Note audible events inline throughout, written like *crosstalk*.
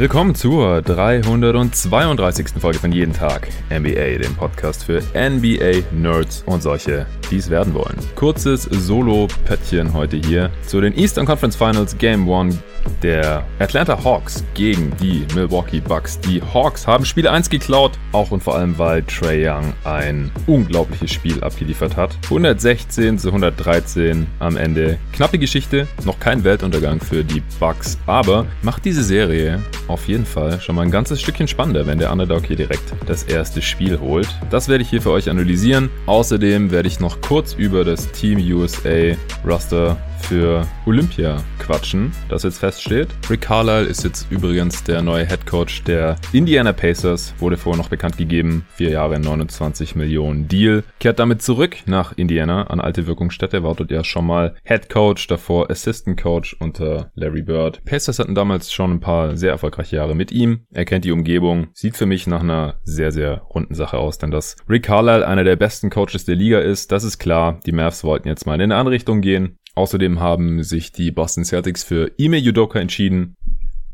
Willkommen zur 332. Folge von Jeden Tag NBA, dem Podcast für NBA-Nerds und solche, die es werden wollen. Kurzes Solo-Pöttchen heute hier zu den Eastern Conference Finals Game 1 der Atlanta Hawks gegen die Milwaukee Bucks. Die Hawks haben Spiel 1 geklaut, auch und vor allem, weil Trey Young ein unglaubliches Spiel abgeliefert hat. 116 zu 113 am Ende. Knappe Geschichte, noch kein Weltuntergang für die Bucks, aber macht diese Serie auf jeden Fall schon mal ein ganzes Stückchen spannender, wenn der Underdog hier direkt das erste Spiel holt. Das werde ich hier für euch analysieren. Außerdem werde ich noch kurz über das Team USA Roster für Olympia quatschen, das jetzt feststeht. Rick Carlisle ist jetzt übrigens der neue Head Coach der Indiana Pacers, wurde vorher noch bekannt gegeben. Vier Jahre 29 Millionen Deal. Kehrt damit zurück nach Indiana an alte Wirkungsstätte, war dort ja schon mal Head Coach, davor Assistant Coach unter Larry Bird. Pacers hatten damals schon ein paar sehr erfolgreiche Jahre mit ihm. Er kennt die Umgebung, sieht für mich nach einer sehr, sehr runden Sache aus, denn dass Rick Carlisle einer der besten Coaches der Liga ist, das ist klar. Die Mavs wollten jetzt mal in eine andere Richtung gehen. Außerdem haben sich die Boston Celtics für Ime Yudoka entschieden.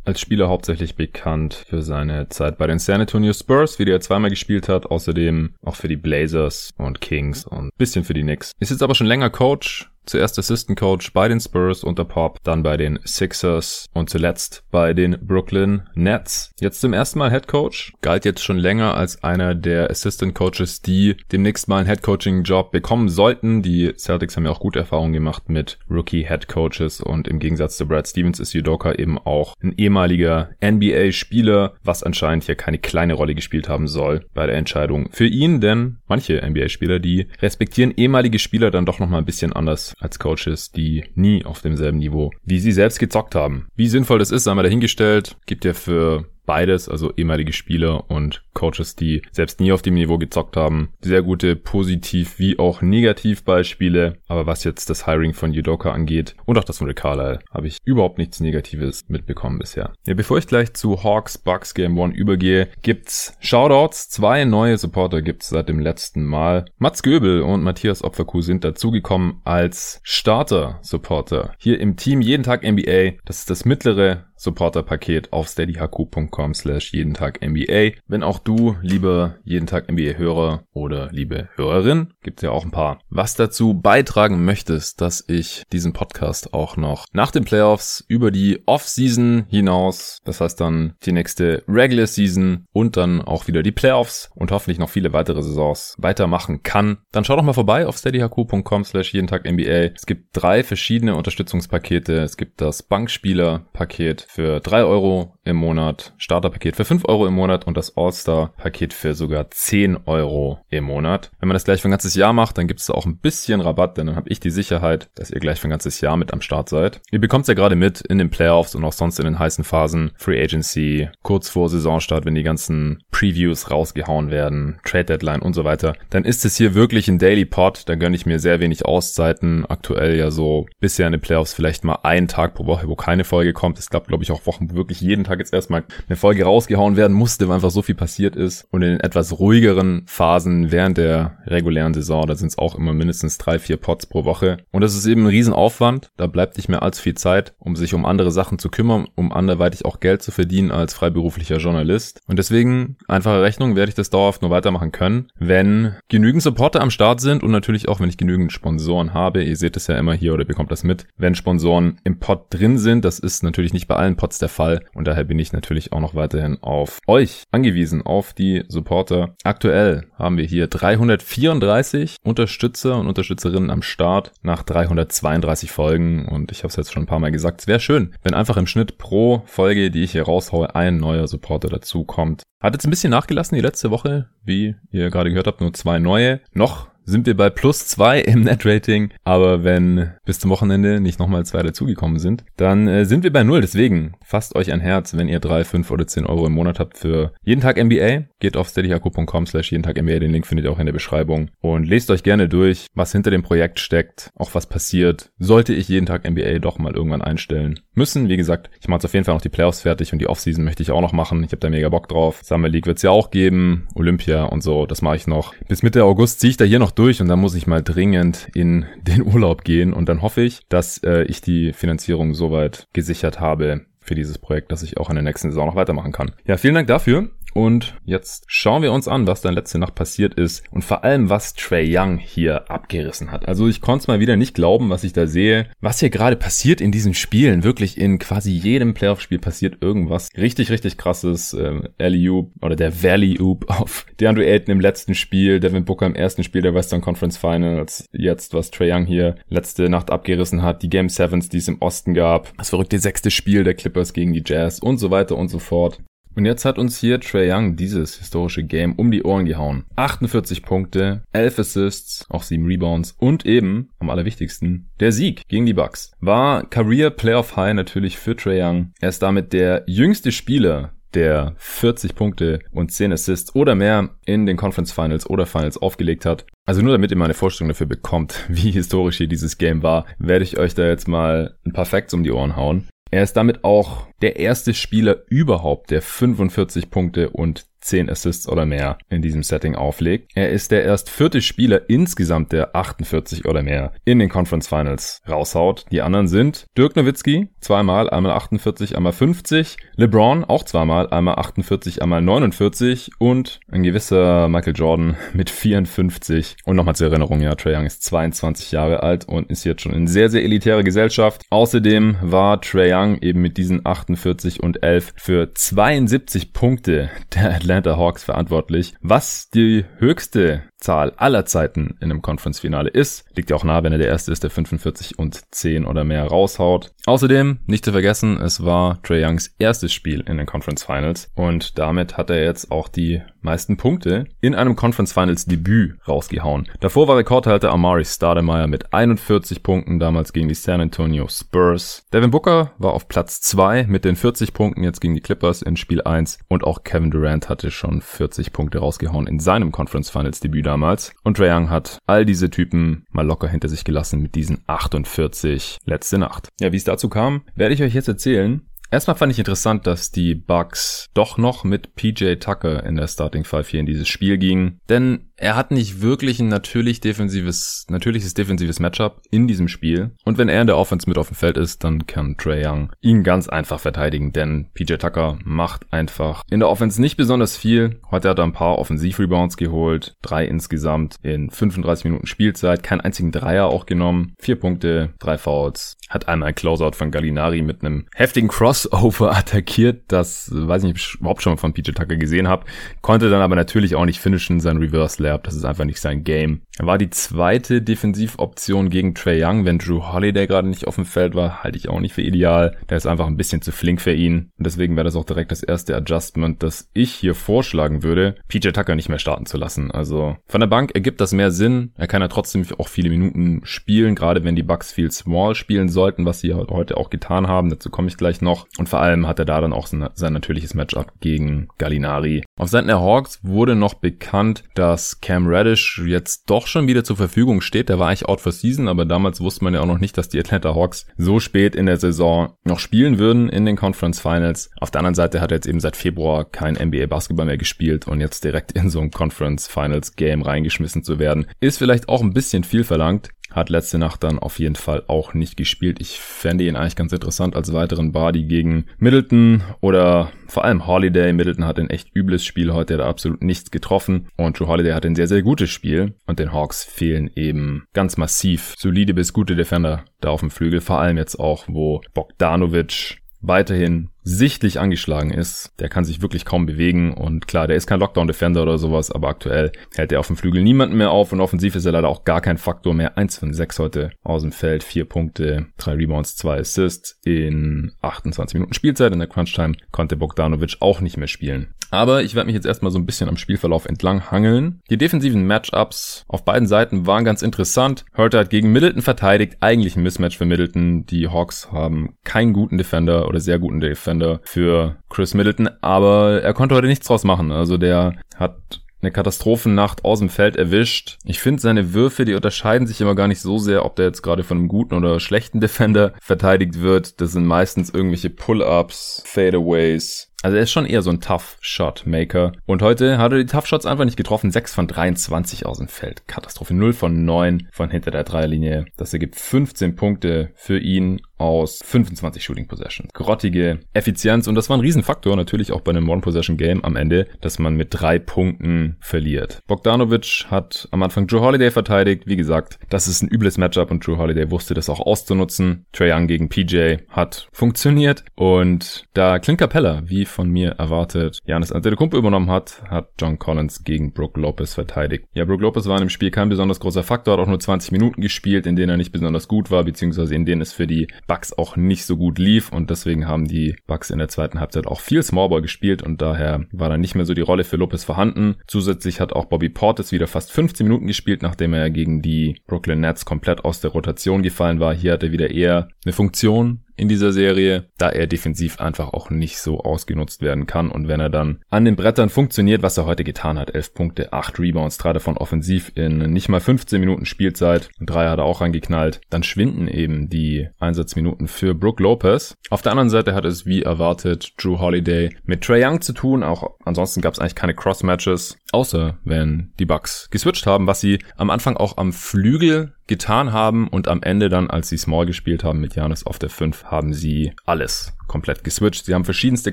Als Spieler hauptsächlich bekannt für seine Zeit bei den San Antonio Spurs, wie der zweimal gespielt hat. Außerdem auch für die Blazers und Kings und bisschen für die Knicks. Ist jetzt aber schon länger Coach, Zuerst Assistant Coach bei den Spurs unter Pop, dann bei den Sixers und zuletzt bei den Brooklyn Nets. Jetzt zum ersten Mal Head Coach, galt jetzt schon länger als einer der Assistant Coaches, die demnächst mal einen Head Coaching Job bekommen sollten. Die Celtics haben ja auch gute Erfahrungen gemacht mit Rookie Head Coaches und im Gegensatz zu Brad Stevens ist Udoka eben auch ein ehemaliger NBA Spieler, was anscheinend hier keine kleine Rolle gespielt haben soll bei der Entscheidung für ihn, denn manche NBA Spieler, die respektieren ehemalige Spieler dann doch nochmal ein bisschen anders als Coaches, die nie auf demselben Niveau wie sie selbst gezockt haben. Wie sinnvoll das ist, sei mal dahingestellt, gibt ja für beides, also ehemalige Spieler und Coaches, die selbst nie auf dem Niveau gezockt haben. Sehr gute Positiv- wie auch Negativbeispiele. Aber was jetzt das Hiring von Yudoka angeht und auch das von Rick habe ich überhaupt nichts Negatives mitbekommen bisher. Ja, bevor ich gleich zu Hawks Bucks Game One übergehe, gibt's Shoutouts. Zwei neue Supporter gibt's seit dem letzten Mal. Mats Göbel und Matthias Opferkuh sind dazugekommen als Starter-Supporter. Hier im Team jeden Tag NBA. Das ist das mittlere Supporter-Paket auf steadyhq.com slash jeden Tag NBA. Wenn auch du, lieber jeden Tag NBA-Hörer oder liebe Hörerin, gibt's ja auch ein paar, was dazu beitragen möchtest, dass ich diesen Podcast auch noch nach den Playoffs über die Off-Season hinaus, das heißt dann die nächste Regular Season und dann auch wieder die Playoffs und hoffentlich noch viele weitere Saisons weitermachen kann, dann schau doch mal vorbei auf steadyhq.com slash jeden Tag NBA. Es gibt drei verschiedene Unterstützungspakete. Es gibt das Bankspieler-Paket für drei Euro im Monat, Starterpaket für fünf Euro im Monat und das All-Star-Paket für sogar zehn Euro im Monat. Wenn man das gleich für ein ganzes Jahr macht, dann gibt es auch ein bisschen Rabatt, denn dann habe ich die Sicherheit, dass ihr gleich für ein ganzes Jahr mit am Start seid. Ihr bekommt es ja gerade mit in den Playoffs und auch sonst in den heißen Phasen, Free Agency, kurz vor Saisonstart, wenn die ganzen Previews rausgehauen werden, Trade Deadline und so weiter, dann ist es hier wirklich ein Daily Pod, da gönne ich mir sehr wenig Auszeiten, aktuell ja so bisher in den Playoffs vielleicht mal einen Tag pro Woche, wo keine Folge kommt. Es gab, glaube ich, auch Wochen, wo wirklich jeden Tag jetzt erstmal eine Folge rausgehauen werden musste, weil einfach so viel passiert ist. Und in etwas ruhigeren Phasen während der regulären Saison, da sind es auch immer mindestens drei, vier Pots pro Woche. Und das ist eben ein Riesenaufwand. Da bleibt nicht mehr allzu viel Zeit, um sich um andere Sachen zu kümmern, um anderweitig auch Geld zu verdienen als freiberuflicher Journalist. Und deswegen, einfache Rechnung, werde ich das dauerhaft nur weitermachen können, wenn genügend Supporter am Start sind und natürlich auch, wenn ich genügend Sponsoren habe. Ihr seht es ja immer hier oder bekommt das mit. Wenn Sponsoren im Pod drin sind, das ist natürlich nicht bei allen Pods der Fall und daher bin ich natürlich auch noch weiterhin auf euch angewiesen, auf die Supporter. Aktuell haben wir hier 334 Unterstützer und Unterstützerinnen am Start nach 332 Folgen und ich habe es jetzt schon ein paar Mal gesagt, es wäre schön, wenn einfach im Schnitt pro Folge, die ich hier raushaue, ein neuer Supporter dazu kommt. Hat jetzt ein bisschen nachgelassen die letzte Woche, wie ihr gerade gehört habt, nur zwei neue. Noch sind wir bei plus zwei im Netrating. Aber wenn bis zum Wochenende nicht nochmal zwei dazugekommen sind, dann äh, sind wir bei null. Deswegen fasst euch ein Herz, wenn ihr drei, fünf oder zehn Euro im Monat habt für jeden Tag NBA. Geht auf steadyhq.com slash jeden Tag NBA. Den Link findet ihr auch in der Beschreibung. Und lest euch gerne durch, was hinter dem Projekt steckt, auch was passiert. Sollte ich jeden Tag NBA doch mal irgendwann einstellen müssen. Wie gesagt, ich mache auf jeden Fall noch die Playoffs fertig und die Offseason möchte ich auch noch machen. Ich habe da mega Bock drauf. Summer League wird's ja auch geben. Olympia und so. Das mache ich noch. Bis Mitte August ziehe ich da hier noch durch und dann muss ich mal dringend in den *laughs* Urlaub gehen und dann hoffe ich, dass äh, ich die Finanzierung soweit gesichert habe, für dieses Projekt, dass ich auch in der nächsten Saison noch weitermachen kann. Ja, vielen Dank dafür. Und jetzt schauen wir uns an, was dann letzte Nacht passiert ist und vor allem, was Trey Young hier abgerissen hat. Also ich konnte es mal wieder nicht glauben, was ich da sehe. Was hier gerade passiert in diesen Spielen, wirklich in quasi jedem Playoff-Spiel passiert irgendwas richtig, richtig krasses. Ähm, Alley-Oop oder der Valley-Oop auf *laughs* DeAndre Ayton im letzten Spiel, Devin Booker im ersten Spiel der Western Conference Finals. Jetzt, was Trey Young hier letzte Nacht abgerissen hat, die Game Sevens, die es im Osten gab. Das verrückte sechste Spiel der Clippers gegen die Jazz und so weiter und so fort. Und jetzt hat uns hier Trey Young dieses historische Game um die Ohren gehauen. 48 Punkte, 11 Assists, auch 7 Rebounds und eben, am allerwichtigsten, der Sieg gegen die Bucks. War Career Playoff High natürlich für Trey Young. Er ist damit der jüngste Spieler, der 40 Punkte und 10 Assists oder mehr in den Conference Finals oder Finals aufgelegt hat. Also nur damit ihr mal eine Vorstellung dafür bekommt, *laughs* wie historisch hier dieses Game war, werde ich euch da jetzt mal ein paar Facts um die Ohren hauen. Er ist damit auch der erste Spieler überhaupt, der 45 Punkte und 10 Assists oder mehr in diesem Setting auflegt. Er ist der erst vierte Spieler insgesamt, der 48 oder mehr in den Conference Finals raushaut. Die anderen sind Dirk Nowitzki, zweimal, einmal 48, einmal 50. LeBron auch zweimal, einmal 48, einmal 49 und ein gewisser Michael Jordan *laughs* mit 54. Und nochmal zur Erinnerung, ja, Trae Young ist 22 Jahre alt und ist jetzt schon in sehr, sehr elitäre Gesellschaft. Außerdem war Trae Young eben mit diesen 48 und 11 für 72 Punkte der Atlanta Atlanta Hawks verantwortlich. Was die höchste Zahl aller Zeiten in einem Conference-Finale ist. Liegt ja auch nah, wenn er der Erste ist, der 45 und 10 oder mehr raushaut. Außerdem, nicht zu vergessen, es war Trey Youngs erstes Spiel in den Conference Finals und damit hat er jetzt auch die meisten Punkte in einem Conference Finals Debüt rausgehauen. Davor war Rekordhalter Amari Stademeyer mit 41 Punkten, damals gegen die San Antonio Spurs. Devin Booker war auf Platz 2 mit den 40 Punkten jetzt gegen die Clippers in Spiel 1 und auch Kevin Durant hatte schon 40 Punkte rausgehauen in seinem Conference Finals Debüt damals. Und Trae Young hat all diese Typen mal locker hinter sich gelassen mit diesen 48 letzte Nacht. Ja, wie es dazu kam, werde ich euch jetzt erzählen. Erstmal fand ich interessant, dass die Bucks doch noch mit PJ Tucker in der Starting Five hier in dieses Spiel gingen. Denn er hat nicht wirklich ein natürlich defensives, natürliches defensives Matchup in diesem Spiel. Und wenn er in der Offense mit auf dem Feld ist, dann kann Trey Young ihn ganz einfach verteidigen, denn PJ Tucker macht einfach in der Offense nicht besonders viel. Heute hat er ein paar Offensivrebounds geholt, drei insgesamt in 35 Minuten Spielzeit, keinen einzigen Dreier auch genommen, vier Punkte, drei Fouls, hat einmal ein Closeout von Gallinari mit einem heftigen Crossover *laughs* attackiert, das weiß ich nicht, ob ich überhaupt schon mal von PJ Tucker gesehen habe, konnte dann aber natürlich auch nicht finishen, sein Reverse Layup, das ist einfach nicht sein Game. Er war die zweite Defensivoption gegen Trey Young, wenn Drew Holiday gerade nicht auf dem Feld war, halte ich auch nicht für ideal. Der ist einfach ein bisschen zu flink für ihn und deswegen wäre das auch direkt das erste Adjustment, das ich hier vorschlagen würde, PJ Tucker nicht mehr starten zu lassen. Also von der Bank ergibt das mehr Sinn. Er kann ja trotzdem auch viele Minuten spielen, gerade wenn die Bucks viel Small spielen sollten, was sie heute auch getan haben. Dazu komme ich gleich noch. Und vor allem hat er da dann auch sein, natürliches Matchup gegen Gallinari. Auf Seiten der Hawks wurde noch bekannt, dass Cam Reddish jetzt doch schon wieder zur Verfügung steht. Der war eigentlich out for season, aber damals wusste man ja auch noch nicht, dass die Atlanta Hawks so spät in der Saison noch spielen würden in den Conference Finals. Auf der anderen Seite hat er jetzt eben seit Februar kein NBA Basketball mehr gespielt und jetzt direkt in so ein Conference Finals Game reingeschmissen zu werden, ist vielleicht auch ein bisschen viel verlangt. Hat letzte Nacht dann auf jeden Fall auch nicht gespielt. Ich fände ihn eigentlich ganz interessant als weiteren Body gegen Middleton oder vor allem Holiday. Middleton hat ein echt übles Spiel heute, hat absolut nichts getroffen. Und Drew Holiday hat ein sehr, sehr gutes Spiel. Und den Hawks fehlen eben ganz massiv solide bis gute Defender da auf dem Flügel. Vor allem jetzt auch, wo Bogdanovic weiterhin sichtlich angeschlagen ist. Der kann sich wirklich kaum bewegen und klar, der ist kein Lockdown-Defender oder sowas, aber aktuell hält er auf dem Flügel niemanden mehr auf und offensiv ist er leider auch gar kein Faktor mehr. Eins von sechs heute aus dem Feld, vier Punkte, drei Rebounds, zwei Assists in 28 Minuten Spielzeit. In der Crunch-Time konnte Bogdanovic auch nicht mehr spielen. Aber ich werde mich jetzt erstmal so ein bisschen am Spielverlauf entlang hangeln. Die defensiven Matchups auf beiden Seiten waren ganz interessant. Hurter hat gegen Middleton verteidigt, eigentlich ein Mismatch für Middleton. Die Hawks haben keinen guten Defender oder sehr guten Defender Defender für Chris Middleton, aber er konnte heute nichts draus machen. Also der hat eine Katastrophennacht aus dem Feld erwischt. Ich finde seine Würfe, die unterscheiden sich immer gar nicht so sehr, ob der jetzt gerade von einem guten oder schlechten Defender verteidigt wird. Das sind meistens irgendwelche Pull-ups, Fadeaways, Also er ist schon eher so ein Tough Shot Maker. Und heute hat er die Tough Shots einfach nicht getroffen. 6 von 23 aus dem Feld. Katastrophe. 0 von 9 von hinter der Dreierlinie. Das ergibt 15 Punkte für ihn aus 25 Shooting Possessions. Grottige Effizienz und das war ein Riesenfaktor natürlich auch bei einem One Possession Game am Ende, dass man mit drei Punkten verliert. Bogdanovic hat am Anfang Drew Holiday verteidigt. Wie gesagt, das ist ein übles Matchup und Drew Holiday wusste das auch auszunutzen. Trey Young gegen PJ hat funktioniert und da Clint Capella, wie von mir erwartet, Janis Antetokounmpo übernommen hat, hat John Collins gegen Brook Lopez verteidigt. Ja, Brook Lopez war in dem Spiel kein besonders großer Faktor, hat auch nur 20 Minuten gespielt, in denen er nicht besonders gut war, beziehungsweise in denen es für die Bucks auch nicht so gut lief und deswegen haben die Bucks in der zweiten Halbzeit auch viel Smallball gespielt und daher war dann nicht mehr so die Rolle für Lopez vorhanden. Zusätzlich hat auch Bobby Portis wieder fast 15 Minuten gespielt, nachdem er gegen die Brooklyn Nets komplett aus der Rotation gefallen war. Hier hat er wieder eher eine Funktion, in dieser Serie, da er defensiv einfach auch nicht so ausgenutzt werden kann. Und wenn er dann an den Brettern funktioniert, was er heute getan hat, 11 Punkte, 8 Rebounds, drei davon offensiv in nicht mal 15 Minuten Spielzeit, und drei hat er auch reingeknallt, dann schwinden eben die Einsatzminuten für Brook Lopez. Auf der anderen Seite hat es wie erwartet Drew Holiday mit Trey Young zu tun. Auch ansonsten gab es eigentlich keine Cross-Matches, außer wenn die Bucks geswitcht haben, was sie am Anfang auch am Flügel getan haben und am Ende dann, als sie Small gespielt haben mit Janis auf der 5, haben sie alles komplett geswitcht. Sie haben verschiedenste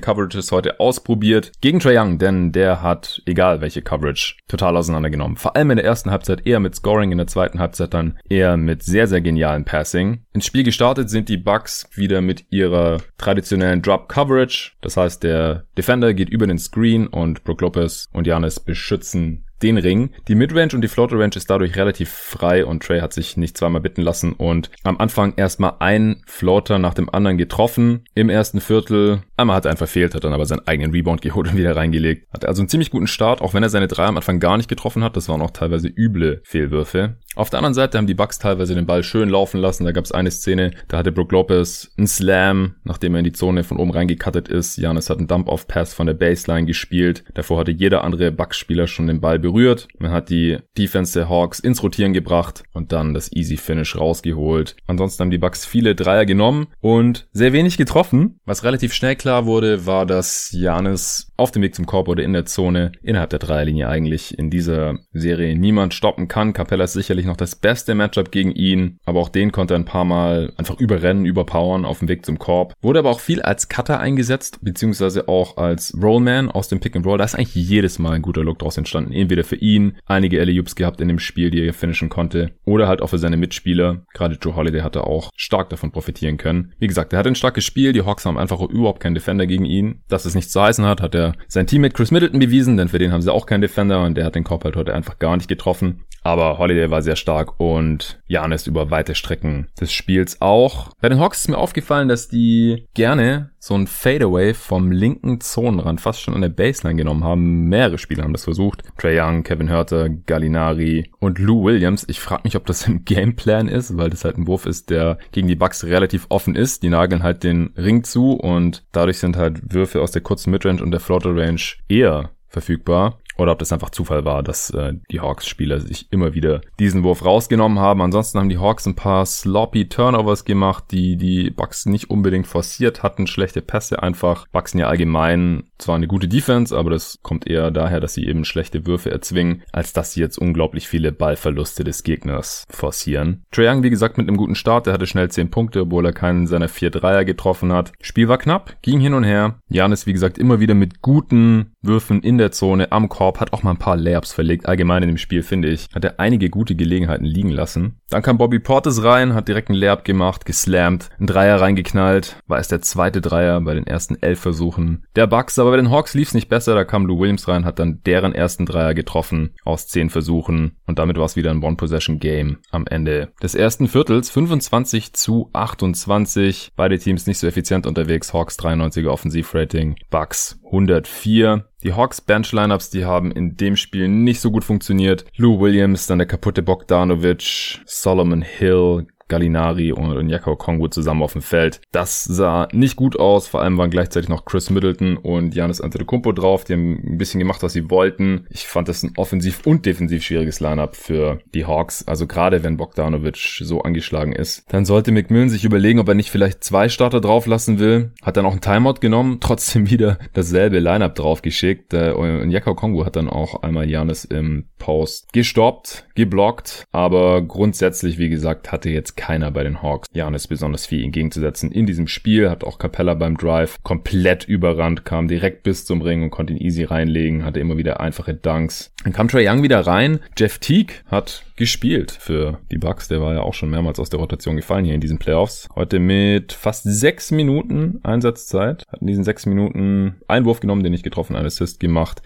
Coverages heute ausprobiert gegen Trae Young, denn der hat, egal welche Coverage, total auseinandergenommen. Vor allem in der ersten Halbzeit eher mit Scoring, in der zweiten Halbzeit dann eher mit sehr, sehr genialen Passing. Ins Spiel gestartet sind die Bucks wieder mit ihrer traditionellen Drop Coverage. Das heißt, der Defender geht über den Screen und Brook Lopez und Janis beschützen den Ring. Die Midrange und die Floater Range ist dadurch relativ frei und Trey hat sich nicht zweimal bitten lassen und am Anfang erstmal ein Floater nach dem anderen getroffen im ersten Viertel. Einmal hat er einen verfehlt, hat dann aber seinen eigenen Rebound geholt und wieder reingelegt. Hatte also einen ziemlich guten Start, auch wenn er seine drei am Anfang gar nicht getroffen hat. Das waren auch teilweise üble Fehlwürfe. Auf der anderen Seite haben die Bucks teilweise den Ball schön laufen lassen. Da gab es eine Szene, da hatte Brook Lopez einen Slam, nachdem er in die Zone von oben reingekattet ist. Janis hat einen Dump-Off-Pass von der Baseline gespielt. Davor hatte jeder andere Bucks-Spieler schon den Ball berührt. Man hat die Defense der Hawks ins Rotieren gebracht und dann das Easy Finish rausgeholt. Ansonsten haben die Bucks viele Dreier genommen und sehr wenig getroffen. Was relativ schnell klar wurde, war, dass Janis auf dem Weg zum Korb oder in der Zone innerhalb der Dreierlinie eigentlich in dieser Serie niemand stoppen kann. Capella ist sicherlich noch das beste Matchup gegen ihn, aber auch den konnte er ein paar Mal einfach überrennen, überpowern auf dem Weg zum Korb. Wurde aber auch viel als Cutter eingesetzt, beziehungsweise auch als Rollman aus dem Pick and Roll. Da ist eigentlich jedes Mal ein guter Look draus entstanden. Entweder für ihn, einige alley gehabt in dem Spiel, die er finishen konnte, oder halt auch für seine Mitspieler. Gerade Joe Holiday hatte auch stark davon profitieren können. Wie gesagt, er hat ein starkes Spiel. Die Hawks haben einfach überhaupt keinen Defender gegen ihn. Dass es nichts zu heißen hat, hat er sein Teammate Chris Middleton bewiesen, denn für den haben sie auch keinen Defender und der hat den Korb halt heute einfach gar nicht getroffen. Aber Holiday war sehr stark und Janis über weite Strecken des Spiels auch. Bei den Hawks ist mir aufgefallen, dass die gerne so ein Fadeaway vom linken Zonenrand fast schon an der Baseline genommen haben. Mehrere Spieler haben das versucht. Trey Young, Kevin Hurter, Gallinari und Lou Williams. Ich frage mich, ob das im Gameplan ist, weil das halt ein Wurf ist, der gegen die Bucks relativ offen ist. Die nageln halt den Ring zu und dadurch sind halt Würfe aus der kurzen Midrange und der Floater Range eher verfügbar oder ob das einfach Zufall war, dass äh, die Hawks-Spieler sich immer wieder diesen Wurf rausgenommen haben. Ansonsten haben die Hawks ein paar sloppy Turnovers gemacht, die die Bucks nicht unbedingt forciert hatten, schlechte Pässe einfach. Bucks sind ja allgemein zwar eine gute Defense, aber das kommt eher daher, dass sie eben schlechte Würfe erzwingen, als dass sie jetzt unglaublich viele Ballverluste des Gegners forcieren. Trae Young, wie gesagt, mit einem guten Start, der hatte schnell 10 Punkte, obwohl er keinen seiner vier Dreier getroffen hat. Spiel war knapp, ging hin und her. Janis, wie gesagt, immer wieder mit guten Würfen in der Zone am Korb hat auch mal ein paar Layups verlegt. Allgemein in dem Spiel, finde ich, hat er einige gute Gelegenheiten liegen lassen. Dann kam Bobby Portis rein, hat direkt einen Layup gemacht, geslammt, einen Dreier reingeknallt. War es der zweite Dreier bei den ersten elf Versuchen der Bucks. Aber bei den Hawks lief es nicht besser. Da kam Lou Williams rein, hat dann deren ersten Dreier getroffen aus zehn Versuchen. Und damit war es wieder ein One-Possession-Game am Ende des ersten Viertels. 25 zu 28. Beide Teams nicht so effizient unterwegs. Hawks 93er Offensivrating, Bucks 104. Die Hawks Bench Lineups, die haben in dem Spiel nicht so gut funktioniert. Lou Williams, dann der kaputte Bogdanovic, Solomon Hill, Gallinari und Jakau Kongo zusammen auf dem Feld. Das sah nicht gut aus, vor allem waren gleichzeitig noch Chris Middleton und Janis Antetokounmpo drauf, die haben ein bisschen gemacht, was sie wollten. Ich fand das ein offensiv und defensiv schwieriges Lineup für die Hawks, also gerade wenn Bogdanovic so angeschlagen ist. Dann sollte McMillan sich überlegen, ob er nicht vielleicht zwei Starter drauf lassen will. Hat dann auch einen Timeout genommen, *laughs* trotzdem wieder dasselbe Lineup drauf geschickt. Äh, und Kongo hat dann auch einmal Janis im Post gestoppt, geblockt, aber grundsätzlich, wie gesagt, hatte jetzt keiner bei den Hawks Janis besonders viel entgegenzusetzen in diesem Spiel. Hat auch Capella beim Drive komplett überrannt, kam direkt bis zum Ring und konnte ihn easy reinlegen, hatte immer wieder einfache Dunks. Dann kam Trey Young wieder rein. Jeff Teague hat gespielt für die Bucks. Der war ja auch schon mehrmals aus der Rotation gefallen hier in diesen Playoffs. Heute mit fast sechs Minuten Einsatzzeit. Hat in diesen sechs Minuten Einwurf genommen, den ich getroffen, einen Assist gemacht.